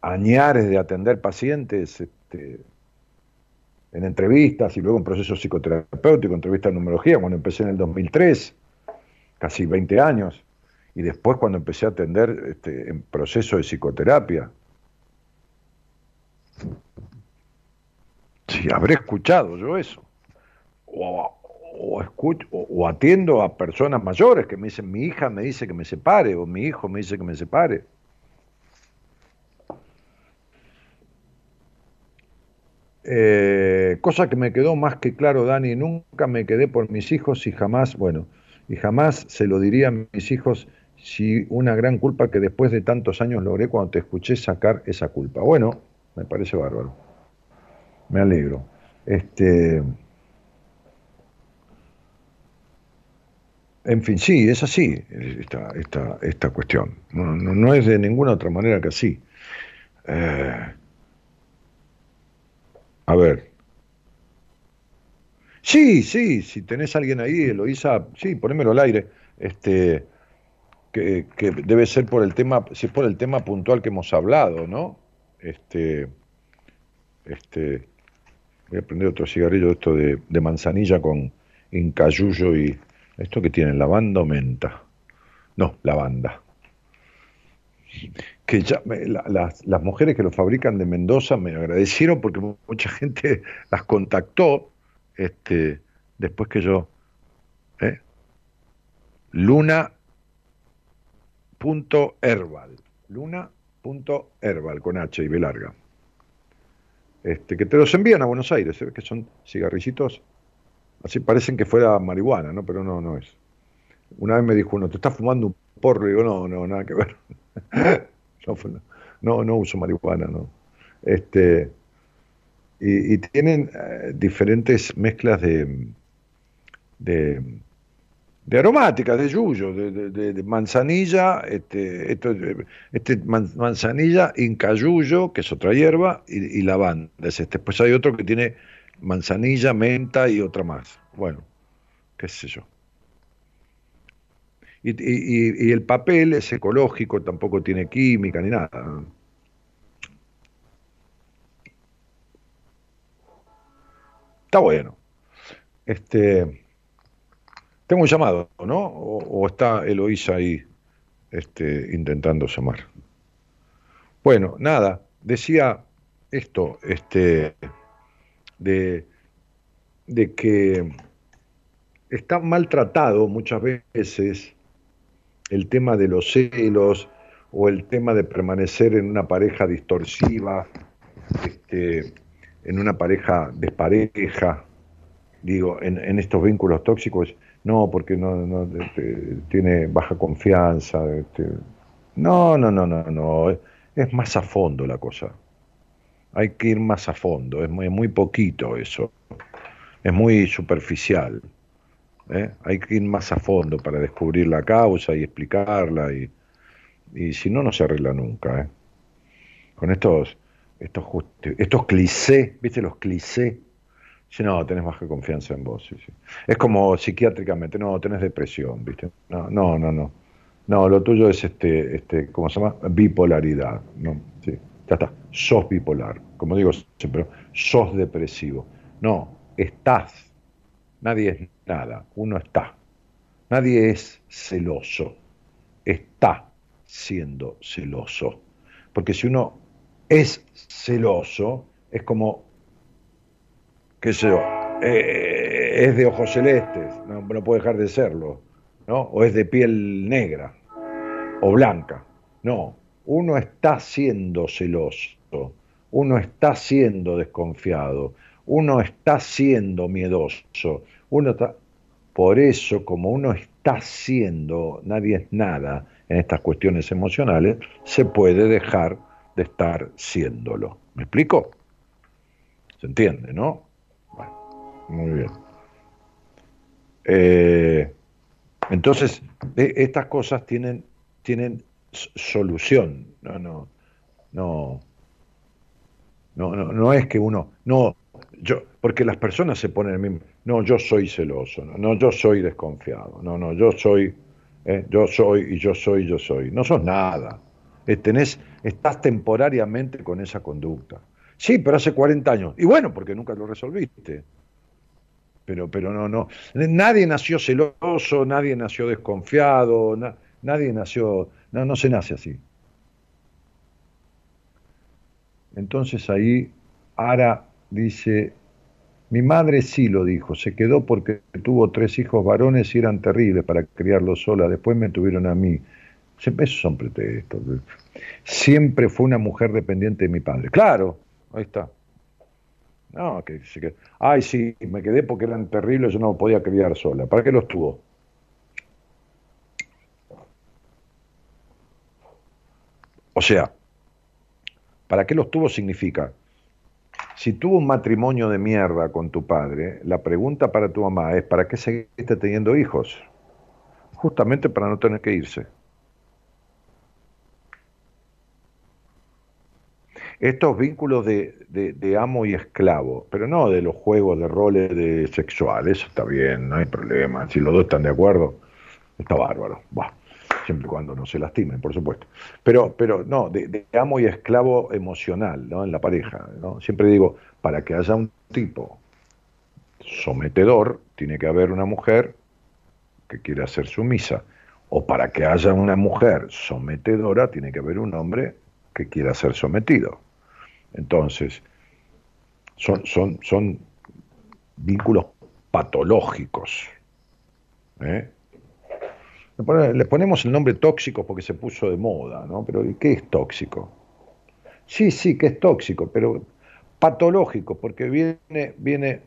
añares de atender pacientes este, en entrevistas y luego en proceso psicoterapéutico, entrevistas en numerología, cuando empecé en el 2003, casi 20 años, y después cuando empecé a atender este, en proceso de psicoterapia. Si habré escuchado yo eso. O, escucho, o atiendo a personas mayores que me dicen, mi hija me dice que me separe, o mi hijo me dice que me separe. Eh, cosa que me quedó más que claro, Dani, nunca me quedé por mis hijos y jamás, bueno, y jamás se lo diría a mis hijos si una gran culpa que después de tantos años logré cuando te escuché sacar esa culpa. Bueno, me parece bárbaro. Me alegro. Este, en fin, sí, es así esta, esta, esta cuestión. No, no, es de ninguna otra manera que así. Eh, a ver. Sí, sí, si tenés a alguien ahí, Eloisa, sí, ponémelo al aire. Este, que, debe ser por el tema, si es por el tema puntual que hemos hablado, ¿no? Este, este, voy a prender otro cigarrillo esto de, de manzanilla con incayuyo y esto que tienen lavanda o menta. No, lavanda. Que ya las, mujeres que lo fabrican de Mendoza me agradecieron porque mucha gente las contactó este, después que yo ¿eh? Luna punto luna con H y B larga este, que te los envían a Buenos Aires, ¿eh? que son cigarrillitos, así parecen que fuera marihuana, ¿no? Pero no, no es. Una vez me dijo uno, ¿te estás fumando un porro? Y digo, no, no, nada que ver. no, no, uso marihuana, no. Este, y, tienen eh, diferentes mezclas de, de de aromáticas, de yuyo, de, manzanilla, este, este manzanilla, incayuyo, que es otra hierba, y, lavanda. este. Después hay otro que tiene manzanilla, menta y otra más. Bueno, qué sé yo. Y, el papel es ecológico, tampoco tiene química ni nada. Está bueno. Este. Tengo un llamado, ¿no? O, está Eloísa ahí este, intentando llamar. Bueno, nada, decía esto, este, de, de que está maltratado muchas veces el tema de los celos o el tema de permanecer en una pareja distorsiva, este, en una pareja despareja, digo, en, en estos vínculos tóxicos no, porque no, este, tiene baja confianza. Este. no, no, no, no, no, es más a fondo la cosa. Hay que ir más a fondo, es muy, muy poquito eso, es muy superficial. ¿eh? Hay que ir más a fondo para descubrir la causa y explicarla y, y si no, no se arregla nunca. ¿eh? Con estos, estos, estos clichés, ¿viste los clichés? Sí, no, tenés baja confianza en vos. Sí, sí. Es como psiquiátricamente, no, tenés depresión, ¿viste? No, no, no, no. No, lo tuyo es este, este, ¿cómo se llama? Bipolaridad, ¿no? Sí, ya está. Sos bipolar. Como digo siempre, sos depresivo. No, estás. Nadie es nada, uno está. Nadie es celoso. Está siendo celoso. Porque si uno es celoso, es como qué sé yo, eh, es de ojos celestes, no, puede dejar de serlo, ¿no? O es de piel negra o blanca. No, uno está siendo celoso, uno está siendo desconfiado, uno está siendo miedoso, uno está... Por eso, como uno está siendo, nadie es nada en estas cuestiones emocionales, se puede dejar de estar siéndolo. ¿Me explico? ¿Se entiende, no? Muy bien. Eh, entonces, e, estas cosas tienen, tienen solución. No, no, no, no, no, no es que uno, no, yo, porque las personas se ponen el mismo, no, yo soy celoso, no, yo soy desconfiado, no, no, yo soy, eh, yo soy y yo soy, yo soy. No sos nada. Eh, estás temporariamente con esa conducta. Sí, pero hace 40 años. Y bueno, porque nunca lo resolviste pero, pero no, no. Nadie nació celoso, nadie nació desconfiado, nadie nació, no, no se nace así. Entonces ahí Ara dice, mi madre sí lo dijo, se quedó porque tuvo tres hijos varones y eran terribles para criarlos sola, después me tuvieron a mí. Esos son pretextos. Siempre fue una mujer dependiente de mi padre. Claro, ahí está. No, que, que, ay, sí, me quedé porque eran terribles, yo no podía criar sola. ¿Para qué los tuvo? O sea, ¿para qué los tuvo significa? Si tuvo un matrimonio de mierda con tu padre, la pregunta para tu mamá es, ¿para qué seguiste teniendo hijos? Justamente para no tener que irse. estos vínculos de, amo y esclavo, pero no de los juegos de roles de sexual, eso está bien, no hay problema, si los dos están de acuerdo, está bárbaro, siempre y cuando no se lastimen, por supuesto. Pero, pero no, de, amo y esclavo emocional, ¿no? En la pareja, ¿no? Siempre digo, para que haya un tipo sometedor, tiene que haber una mujer que quiera ser sumisa. O para que haya una mujer sometedora, tiene que haber un hombre que quiera ser sometido. Entonces, son, son, son vínculos patológicos. ¿eh? Le ponemos el nombre tóxico porque se puso de moda, ¿no? Pero ¿qué es tóxico? Sí, sí, que es tóxico, pero patológico, porque viene, viene,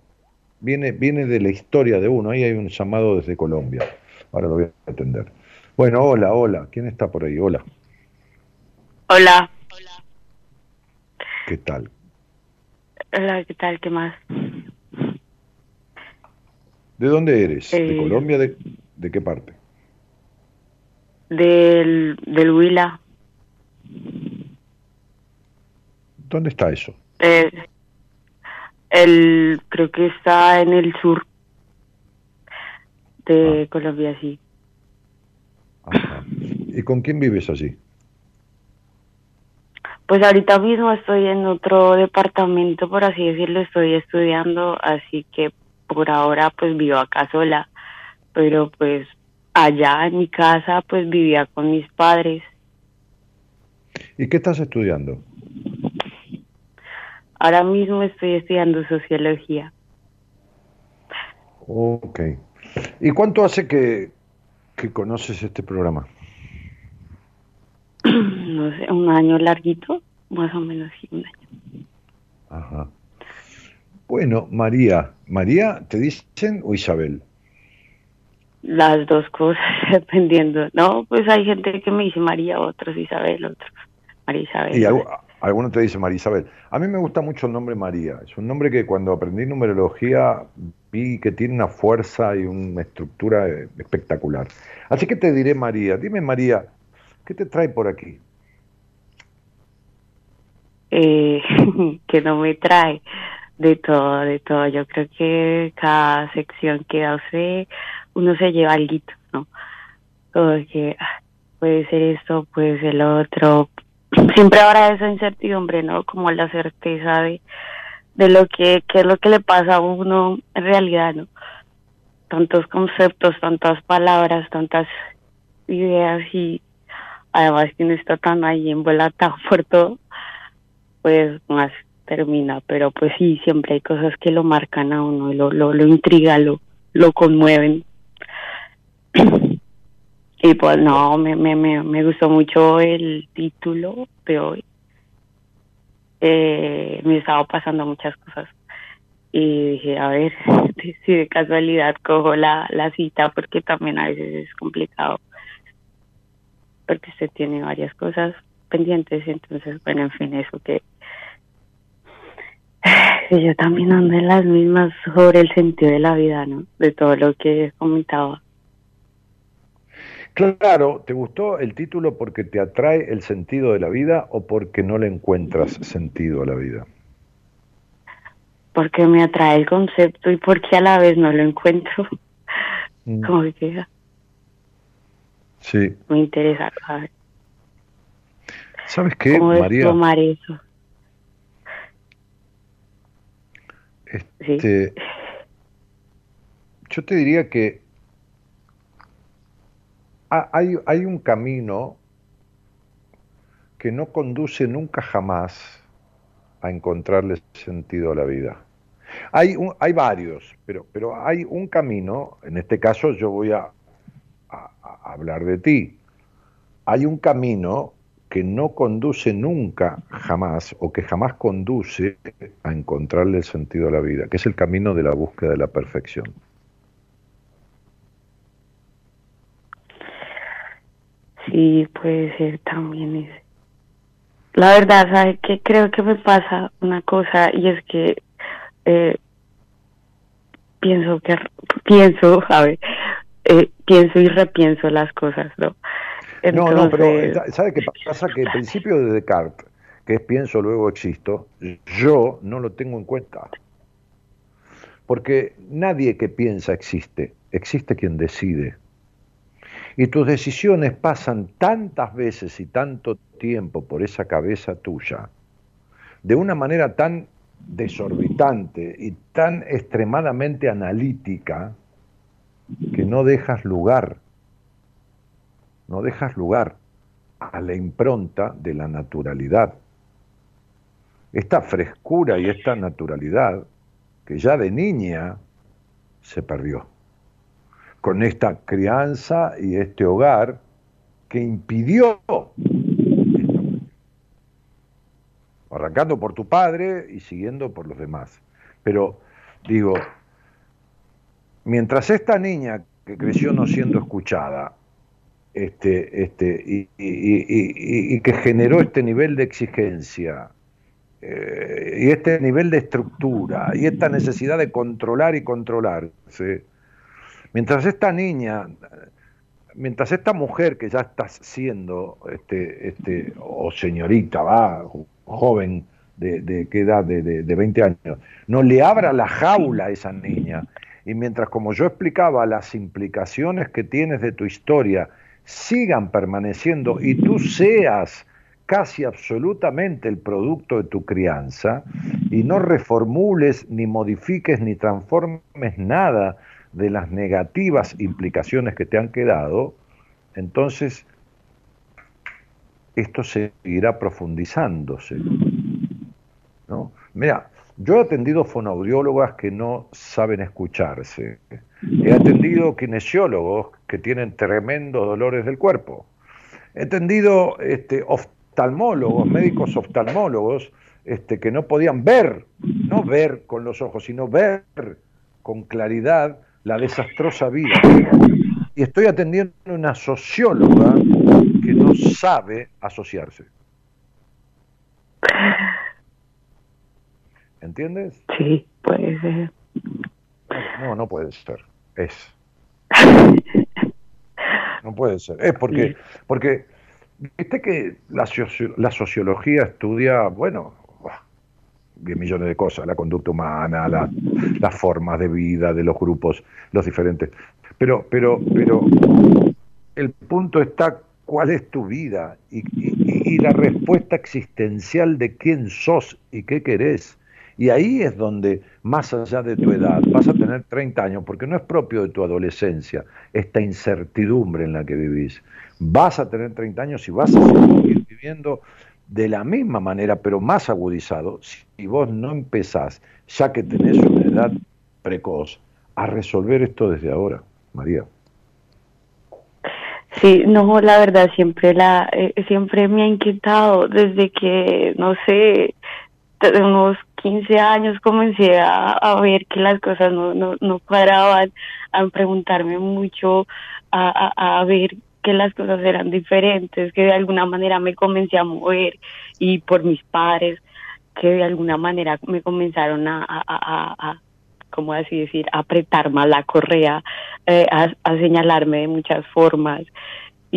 viene, viene de la historia de uno. Ahí hay un llamado desde Colombia. Ahora lo voy a atender. Bueno, hola, hola. ¿Quién está por ahí? Hola. Hola. ¿Qué tal? Hola, ¿qué tal? ¿Qué más? ¿De dónde eres? ¿De eh, Colombia? ¿De, ¿De qué parte? Del, del Huila. ¿Dónde está eso? Eh, el, creo que está en el sur de ah. Colombia, sí. ¿Y con quién vives allí? Pues ahorita mismo estoy en otro departamento, por así decirlo, estoy estudiando, así que por ahora pues vivo acá sola, pero pues allá en mi casa pues vivía con mis padres. ¿Y qué estás estudiando? Ahora mismo estoy estudiando sociología. Ok. ¿Y cuánto hace que, que conoces este programa? no sé, un año larguito, más o menos un año. Ajá. Bueno, María, María, ¿te dicen o Isabel? Las dos cosas, dependiendo. No, pues hay gente que me dice María, otros Isabel, otros María Isabel. Y algunos te dicen María Isabel. A mí me gusta mucho el nombre María. Es un nombre que cuando aprendí numerología vi que tiene una fuerza y una estructura espectacular. Así que te diré María. Dime María, ¿Qué te trae por aquí? Eh, que no me trae de todo, de todo. Yo creo que cada sección que hace uno se lleva algo, ¿no? Todo que ah, puede ser esto, puede ser lo otro. Siempre habrá esa incertidumbre, ¿no? Como la certeza de, de lo que, qué es lo que le pasa a uno en realidad, ¿no? Tantos conceptos, tantas palabras, tantas ideas y además que no está tan ahí envuelta por todo, pues más termina, pero pues sí, siempre hay cosas que lo marcan a uno, lo, lo, lo intriga, lo, lo conmueven. Y pues no, me, me, me, me gustó mucho el título de hoy. Eh, me estaba pasando muchas cosas y dije, a ver, si de casualidad cojo la, la cita porque también a veces es complicado porque usted tiene varias cosas pendientes, entonces, bueno, en fin, eso que, yo también ando en las mismas sobre el sentido de la vida, ¿no? De todo lo que comentaba. Claro, ¿te gustó el título porque te atrae el sentido de la vida o porque no le encuentras sentido a la vida? Porque me atrae el concepto y porque a la vez no lo encuentro. Mm. Como que Sí. Me interesa ¿Sabes qué, María? tomar eso? Este, Yo te diría que hay, hay un camino que no conduce nunca jamás a encontrarle sentido a la vida. Hay, un, hay varios, pero, pero hay un camino, en este caso yo voy a, hablar de ti. Hay un camino que no conduce nunca, jamás, o que jamás conduce a encontrarle el sentido a la vida, que es el camino de la búsqueda de la perfección. Sí, puede ser también ese. la verdad, ¿sabe que Creo que me pasa una cosa y es que eh, pienso que, pienso, a ver, eh, pienso y repienso las cosas, ¿no? No, no, pero ¿sabe qué pasa? Que el principio de Descartes, que es pienso, luego existo, yo no lo tengo en cuenta. Porque nadie que piensa existe, existe quien decide. Y tus decisiones pasan tantas veces y tanto tiempo por esa cabeza tuya, de una manera tan desorbitante y tan extremadamente analítica, que no dejas lugar, no dejas lugar a la impronta de la naturalidad. Esta frescura y esta naturalidad que ya de niña se perdió con esta crianza y este hogar que impidió, arrancando por tu padre y siguiendo por los demás. Pero digo, mientras esta niña que creció no siendo escuchada, este, este, y, que generó este nivel de exigencia, eh, y este nivel de estructura, y esta necesidad de controlar y controlarse, mientras esta niña, mientras esta mujer que ya está siendo, este, este, o señorita, va, joven, de, de qué edad, de, de, de 20 años, no le abra la jaula a esa niña. Y mientras, como yo explicaba, las implicaciones que tienes de tu historia sigan permaneciendo y tú seas casi absolutamente el producto de tu crianza y no reformules, ni modifiques, ni transformes nada de las negativas implicaciones que te han quedado, entonces esto seguirá profundizándose. ¿no? Mira, yo he atendido fonoaudiólogas que no saben escucharse. He atendido kinesiólogos que tienen tremendos dolores del cuerpo. He atendido este, oftalmólogos, médicos oftalmólogos, este, que no podían ver, no ver con los ojos, sino ver con claridad la desastrosa vida. Y estoy atendiendo a una socióloga que no sabe asociarse. ¿Entiendes? Sí, puede ser. No, no puede ser. Es. No puede ser. Es porque, porque viste que la, la sociología estudia, bueno, 10 millones de cosas, la conducta humana, la, las formas de vida de los grupos, los diferentes. Pero, pero, pero el punto está cuál es tu vida y, y, y la respuesta existencial de quién sos y qué querés y ahí es donde, más allá de tu edad, vas a tener 30 años, porque no es propio de tu adolescencia esta incertidumbre en la que vivís. Vas a tener 30 años y vas a seguir viviendo de la misma manera, pero más agudizado, si vos no empezás, ya que tenés una edad precoz, a resolver esto desde ahora, María. Sí, no, la verdad siempre la eh, siempre me ha inquietado desde que no sé, unos 15 años comencé a, ver que las cosas no, no, no cuadraban, a preguntarme mucho, a, a, a ver que las cosas eran diferentes, que de alguna manera me comencé a mover y por mis padres, que de alguna manera me comenzaron a, a, a, a como así decir, apretar más la correa, eh, a, a señalarme de muchas formas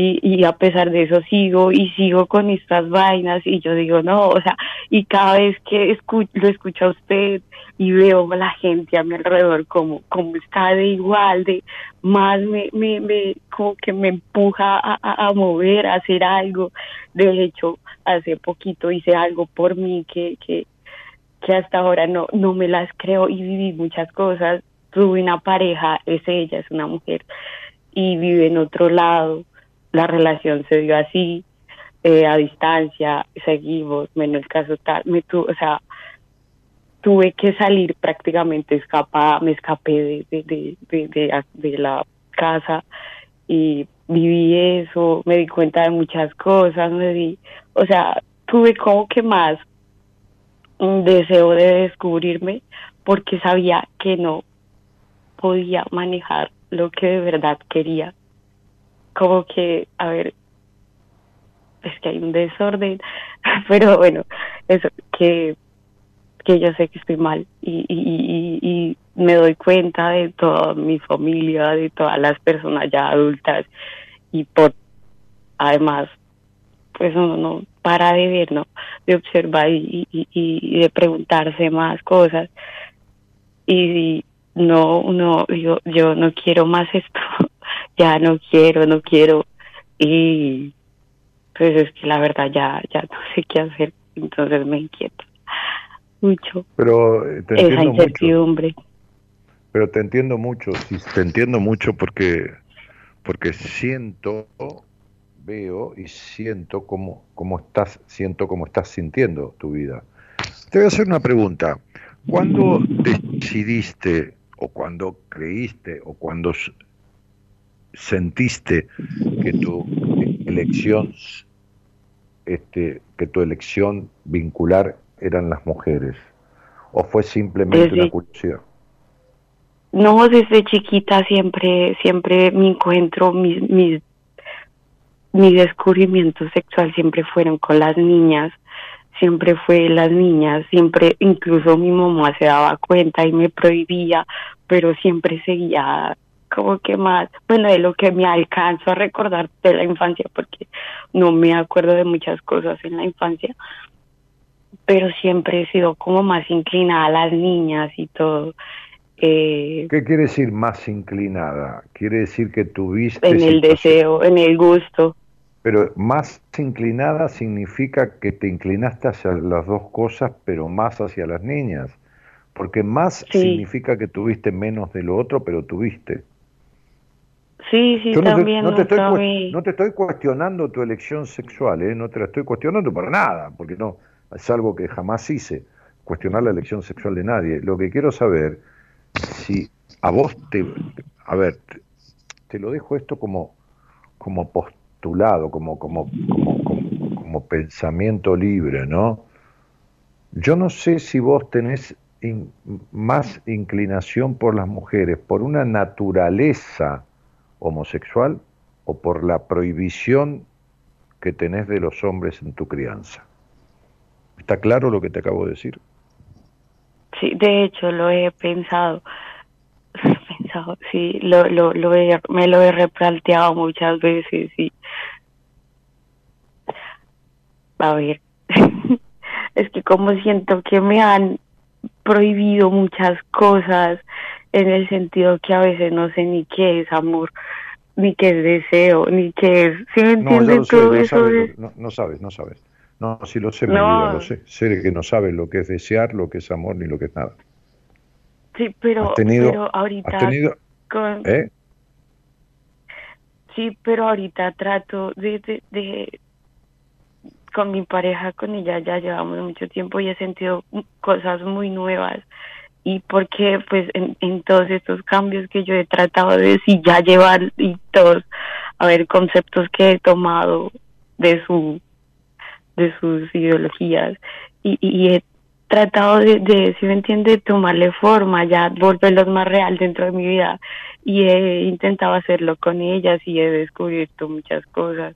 y, y a pesar de eso sigo y sigo con estas vainas y yo digo, no, o sea, y cada vez que escucho, lo escucho a usted y veo a la gente a mi alrededor como, como está de igual, de más me, me, me como que me empuja a, a, mover, a hacer algo. De hecho, hace poquito hice algo por mí que, que, que hasta ahora no, no me las creo y viví muchas cosas. Tuve una pareja, es ella, es una mujer, y vive en otro lado la relación se dio así, eh, a distancia, seguimos, menos el caso tal, me tu, o sea, tuve que salir prácticamente escapada, me escapé de, de, de, de, la casa y viví eso, me di cuenta de muchas cosas, me di, o sea, tuve como que más un deseo de descubrirme porque sabía que no podía manejar lo que de verdad quería como que, a ver, es que hay un desorden, pero bueno, eso, que, que yo sé que estoy mal y, y, y, y me doy cuenta de toda mi familia, de todas las personas ya adultas y por además pues uno no para de ver, ¿no? De observar y, y, y de preguntarse más cosas y no, no, yo, yo no quiero más esto, ya no quiero, no quiero y pues es que la verdad ya, ya no sé qué hacer, entonces me inquieta mucho Pero eh, te esa mucho. incertidumbre. Pero te entiendo mucho, sí, te entiendo mucho porque, porque siento, veo y siento cómo, cómo estás, siento cómo estás sintiendo tu vida. Te voy a hacer una pregunta. ¿Cuándo decidiste o cuando creíste o cuando sentiste que tu elección, este, que tu elección vincular eran las mujeres? ¿O fue simplemente Desde- una curiosidad? No, desde chiquita siempre, siempre mi encuentro, mis, mis, mi descubrimiento sexual siempre fueron con las niñas, siempre fue las niñas, siempre, incluso mi mamá se daba cuenta y me prohibía, pero siempre seguía como que más, bueno, de lo que me alcanzo a recordar de la infancia, porque no me acuerdo de muchas cosas en la infancia, pero siempre he sido como más inclinada a las niñas y todo. Eh, ¿Qué quiere decir más inclinada? Quiere decir que tuviste... en el deseo, en el gusto. Pero más inclinada significa que te inclinaste hacia las dos cosas, pero más hacia las niñas. Porque más Sí. significa que tuviste menos de lo otro, pero tuviste. Sí, sí, Yo no te, también no te estoy, vi- no te estoy cuestionando tu elección sexual, ¿eh? no te la estoy cuestionando para nada, porque no es algo que jamás hice, cuestionar la elección sexual de nadie. Lo que quiero saber, si a vos te... A ver, te, te lo dejo esto como, como postulado, como, como, como, como, como pensamiento libre, ¿no? Yo no sé si vos tenés in- más inclinación por las mujeres, por una naturaleza homosexual o por la prohibición que tenés de los hombres en tu crianza. ¿Está claro lo que te acabo de decir? Sí, de hecho lo he pensado. pensado, sí, lo, lo, lo he, me lo he replanteado muchas veces y a ver, es que como siento que me han prohibido muchas cosas en el sentido que a veces no sé ni qué es amor, ni qué es deseo, ni qué es, ¿sí me entiendes sé, todo no eso? sabes, no, no sabes, no sabes. No, si lo sé, mi No. vida, lo sé. Sé que no sabes lo que es desear, lo que es amor, ni lo que es nada. Sí, pero, tenido- pero ahorita tenido, con, ¿eh? Sí, pero ahorita trato de, de, de- con mi pareja, con ella ya llevamos mucho tiempo y he sentido cosas muy nuevas. Y porque pues en, todos estos cambios que yo he tratado de sí ya llevar y todos, a ver, conceptos que he tomado de su de sus ideologías y he tratado de, de si me entiende, tomarle forma, ya volverlos más real dentro de mi vida y he intentado hacerlo con ellas y he descubierto muchas cosas.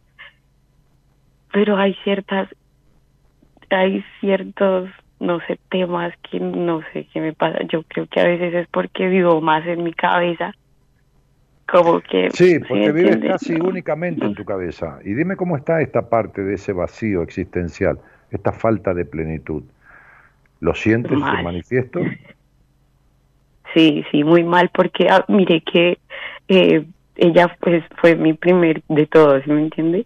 Pero hay ciertas, hay ciertos, no sé, temas que no sé qué me pasa. Yo creo que a veces es porque vivo más en mi cabeza. Como que... Sí, ¿sí porque vives casi únicamente en tu cabeza. Y dime cómo está esta parte de ese vacío existencial, esta falta de plenitud. ¿Lo sientes, Mal. se manifiesto? Sí, sí, muy mal porque ah, mire que eh, ella pues fue mi primer de todos, ¿sí ¿me entiende?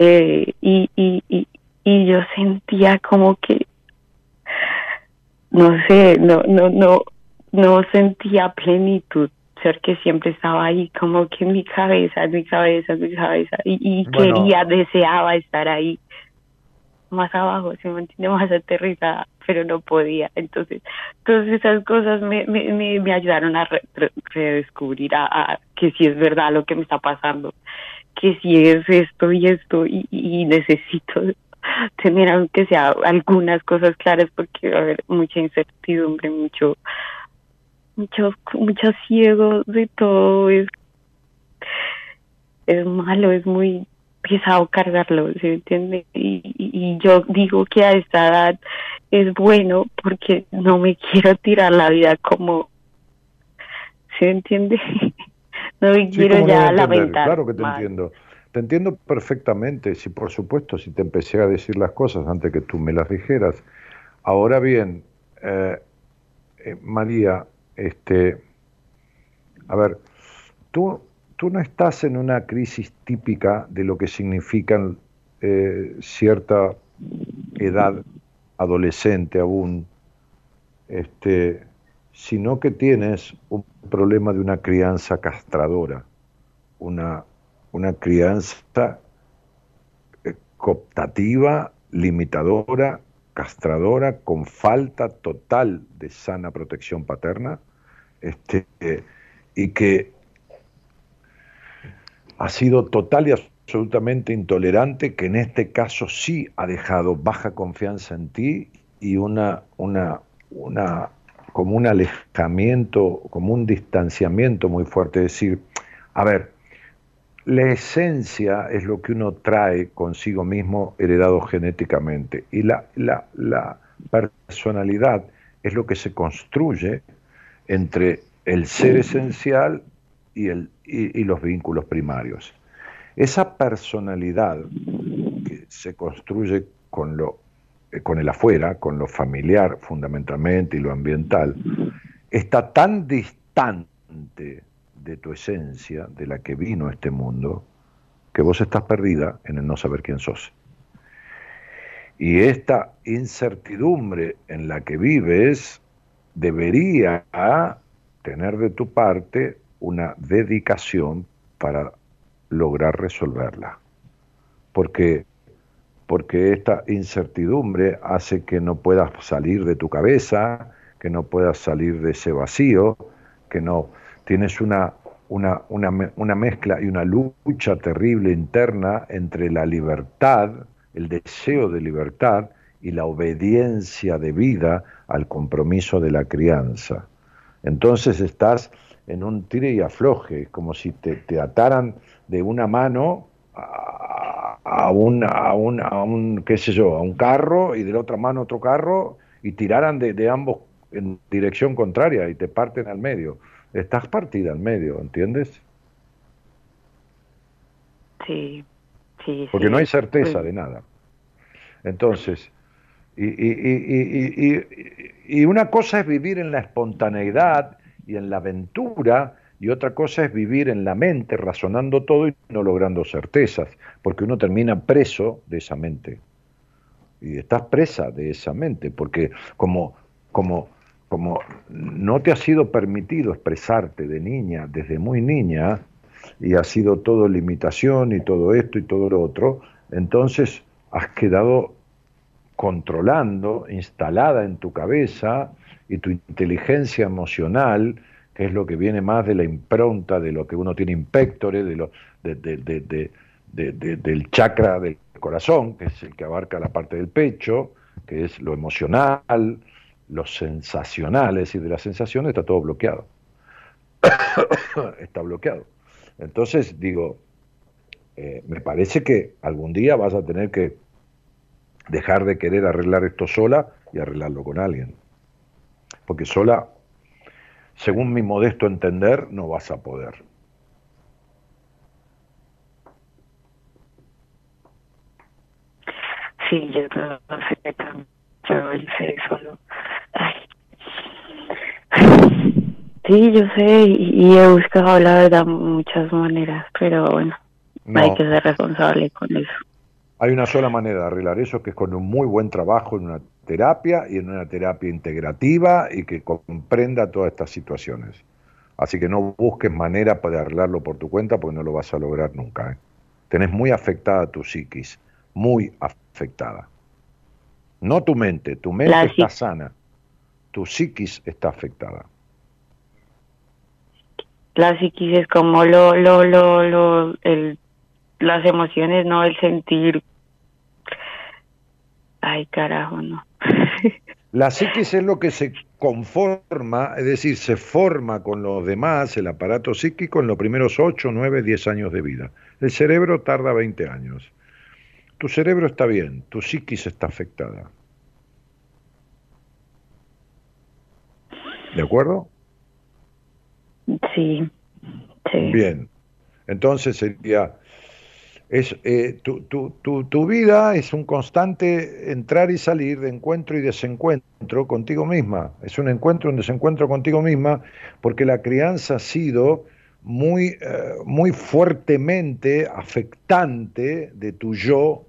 Eh, y, y, y, y yo sentía como que, no sé, no, no, no, no sentía plenitud, ser que siempre estaba ahí como que en mi cabeza, en mi cabeza, en mi cabeza, y, y Bueno. quería, deseaba estar ahí más abajo, se me entiende, más aterrizada, pero no podía. Entonces, todas esas cosas me, me, me, me ayudaron a re- re- redescubrir a, a que si es verdad lo que me está pasando, que si es esto y esto, y, y necesito tener aunque sea algunas cosas claras porque va a haber mucha incertidumbre, mucho, mucho, mucho ciego de todo, es, es malo, es muy pesado cargarlo, ¿se entiende? Y, y, yo digo que a esta edad es bueno porque no me quiero tirar la vida como, ¿se entiende? no me quiero ya lamentar. Claro que te entiendo. Te entiendo perfectamente, sí, por supuesto, si te empecé a decir las cosas antes que tú me las dijeras. Ahora bien, eh, eh, María, este, a ver, tú, tú no estás en una crisis típica de lo que significan eh, cierta edad adolescente aún, este, sino que tienes un problema de una crianza castradora, una una crianza eh, cooptativa, limitadora, castradora, con falta total de sana protección paterna, este, y que ha sido total y absolutamente intolerante, que en este caso sí ha dejado baja confianza en ti y una, una, una como un alejamiento, como un distanciamiento muy fuerte, decir, a ver, la esencia es lo que uno trae consigo mismo heredado genéticamente y la, personalidad es lo que se construye entre el ser esencial y, y, los vínculos primarios. Esa personalidad que se construye con, lo, eh, con el afuera, con lo familiar fundamentalmente y lo ambiental, está tan distante de tu esencia, de la que vino este mundo, que vos estás perdida en el no saber quién sos. Y esta incertidumbre en la que vives debería tener de tu parte una dedicación para lograr resolverla. Porque porque esta incertidumbre hace que no puedas salir de tu cabeza, que no puedas salir de ese vacío, que no tienes una, una, una, mezcla y una lucha terrible interna entre la libertad, el deseo de libertad y la obediencia de vida al compromiso de la crianza. Entonces estás en un tire y afloje, como si te, te ataran de una mano a, a, un, a, un, a un, qué sé yo, a un carro y de la otra mano otro carro y tiraran de, de ambos en dirección contraria y te parten al medio estás partida al medio, ¿entiendes? Sí, sí. Porque no hay certeza de nada. Entonces, y, y, y, y, una cosa es vivir en la espontaneidad y en la aventura, y otra cosa es vivir en la mente, razonando todo y no logrando certezas, porque uno termina preso de esa mente. Y estás presa de esa mente, porque como, como como no te ha sido permitido expresarte de niña, desde muy niña, y ha sido todo limitación y todo esto y todo lo otro, entonces has quedado controlando, instalada en tu cabeza y tu inteligencia emocional, que es lo que viene más de la impronta de lo que uno tiene impectore, de lo, del chakra del corazón, que es el que abarca la parte del pecho, que es lo emocional, los sensacionales y de las sensaciones está todo bloqueado. está bloqueado. Entonces digo, eh, me parece que algún día vas a tener que dejar de querer arreglar esto sola y arreglarlo con alguien. Porque sola, según mi modesto entender, no vas a poder. Sí, Sí, yo sé y, he buscado la verdad muchas maneras, pero bueno, hay que ser responsable con eso. Hay una sola manera de arreglar eso, que es con un muy buen trabajo en una terapia y en una terapia integrativa y que comprenda todas estas situaciones. Así que no busques manera para arreglarlo por tu cuenta porque no lo vas a lograr nunca. ¿eh? Tenés muy afectada tu psiquis, muy afectada. No tu mente, tu mente está sana, tu psiquis está afectada la psiquis es como lo, lo, lo, lo, el, las emociones, no el sentir. Ay, carajo, no. La psiquis es lo que se conforma, es decir, se forma con los demás, el aparato psíquico, en los primeros 8, 9, 10 años de vida. El cerebro tarda 20 años. Tu cerebro está bien, tu psiquis está afectada. ¿De acuerdo? Sí. Bien. Entonces sería, es, eh, tu, tu, tu, tu vida es un constante entrar y salir de encuentro y desencuentro contigo misma. Es un encuentro, un desencuentro contigo misma, porque la crianza ha sido muy, eh, muy fuertemente afectante de tu yo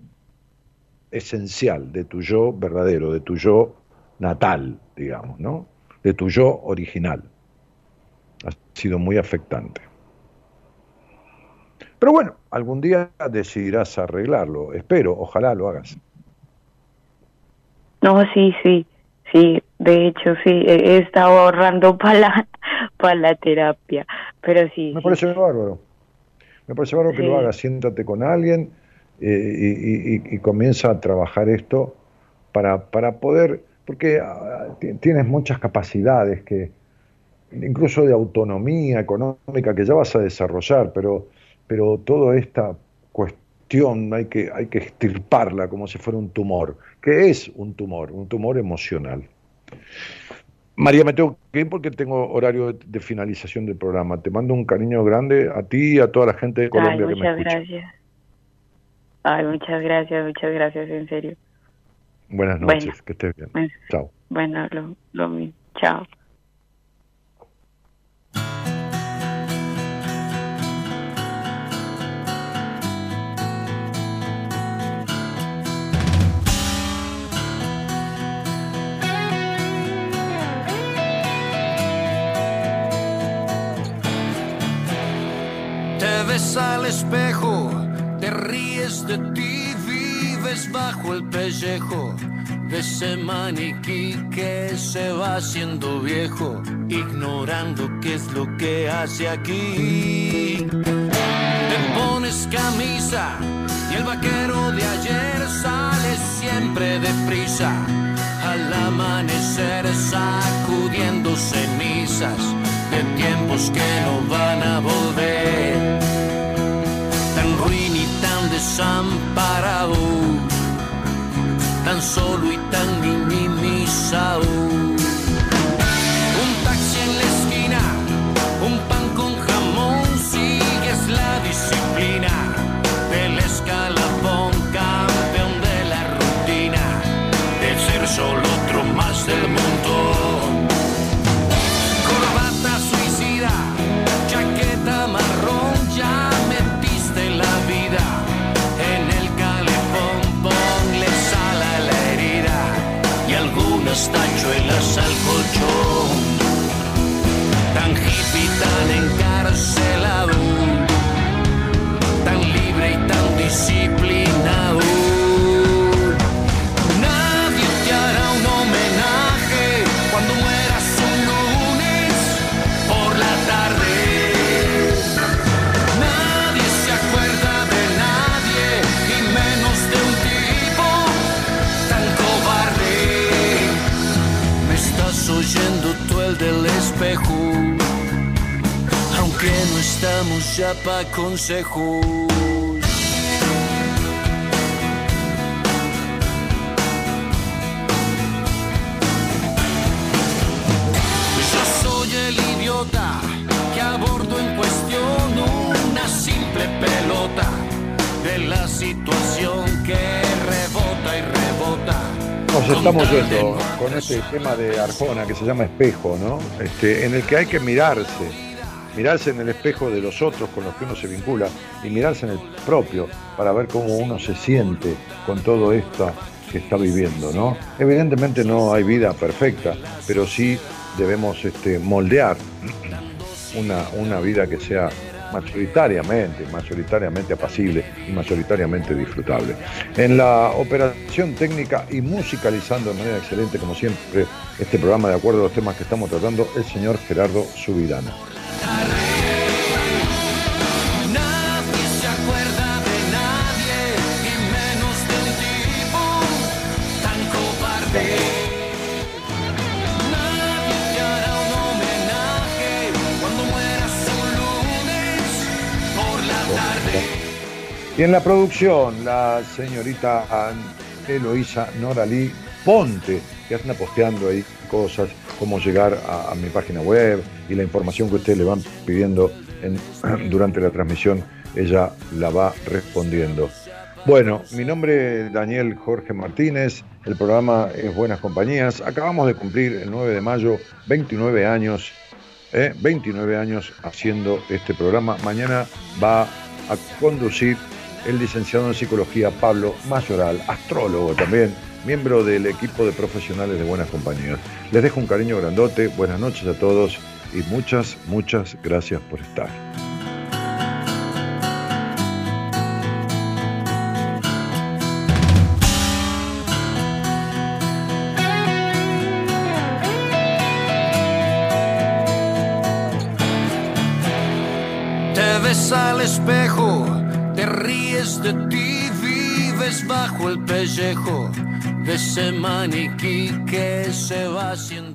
esencial, de tu yo verdadero, de tu yo natal, digamos, ¿no? De tu yo original. Ha sido muy afectante. Pero bueno, algún día decidirás arreglarlo. Espero, ojalá lo hagas. No, sí, sí, sí. De hecho, sí, he estado ahorrando para la, para la terapia. Pero sí. Me sí. parece bárbaro. Me parece bárbaro que lo hagas. Siéntate con alguien eh, y, y- comienza a trabajar esto para, para poder, porque ah, ti- tienes muchas capacidades que, incluso de autonomía económica que ya vas a desarrollar, pero, pero toda esta cuestión hay que, hay que extirparla como si fuera un tumor. ¿Qué es un tumor? Un tumor emocional. María, me tengo que ir porque tengo horario de, finalización del programa. Te mando un cariño grande a ti y a toda la gente de Ay, Colombia que me muchas escucha. gracias. Ay, muchas gracias, muchas gracias, en serio. Buenas Bueno. noches, que estés bien. Bueno. Chao. Bueno, lo, lo mismo. Chao. Ves al espejo, te ríes de ti, vives bajo el pellejo de ese maniquí que se va haciendo viejo, ignorando qué es lo que hace aquí. Te pones camisa y el vaquero de ayer sale siempre deprisa. Al amanecer sacudiendo cenizas de tiempos que no van a volver. Desamparado, tan solo y tan minimizado. Estamos ya pa' consejos. Yo soy el idiota que abordo en cuestión una simple pelota de la situación que rebota y rebota. Nos estamos yendo con este tema de Arjona que se llama espejo, ¿no? Este, en el que hay que mirarse, mirarse en el espejo de los otros con los que uno se vincula y mirarse en el propio para ver cómo uno se siente con todo esto que está viviendo, ¿no? Evidentemente no hay vida perfecta, pero sí debemos este, moldear una, una vida que sea mayoritariamente, mayoritariamente apacible y mayoritariamente disfrutable. En la operación técnica y musicalizando de manera excelente, como siempre, este programa de acuerdo a los temas que estamos tratando, el señor Gerardo Subidana. Y en la producción, la señorita Eloísa Noralí Ponte, que anda posteando ahí cosas, cómo llegar a, mi página web y la información que ustedes le van pidiendo durante la transmisión, ella la va respondiendo. Bueno, mi nombre es Daniel Jorge Martínez, el programa es Buenas Compañías. Acabamos de cumplir el 9 de mayo 29 años, 29 ¿eh? años haciendo este programa. Mañana va a conducir el licenciado en psicología Pablo Mayoral, astrólogo también, miembro del equipo de profesionales de Buenas Compañías. Les dejo un cariño grandote, buenas noches a todos y muchas, muchas gracias por estar. Te ves al espejo te ríes de ti, vives bajo el pellejo de ese maniquí que se va haciendo.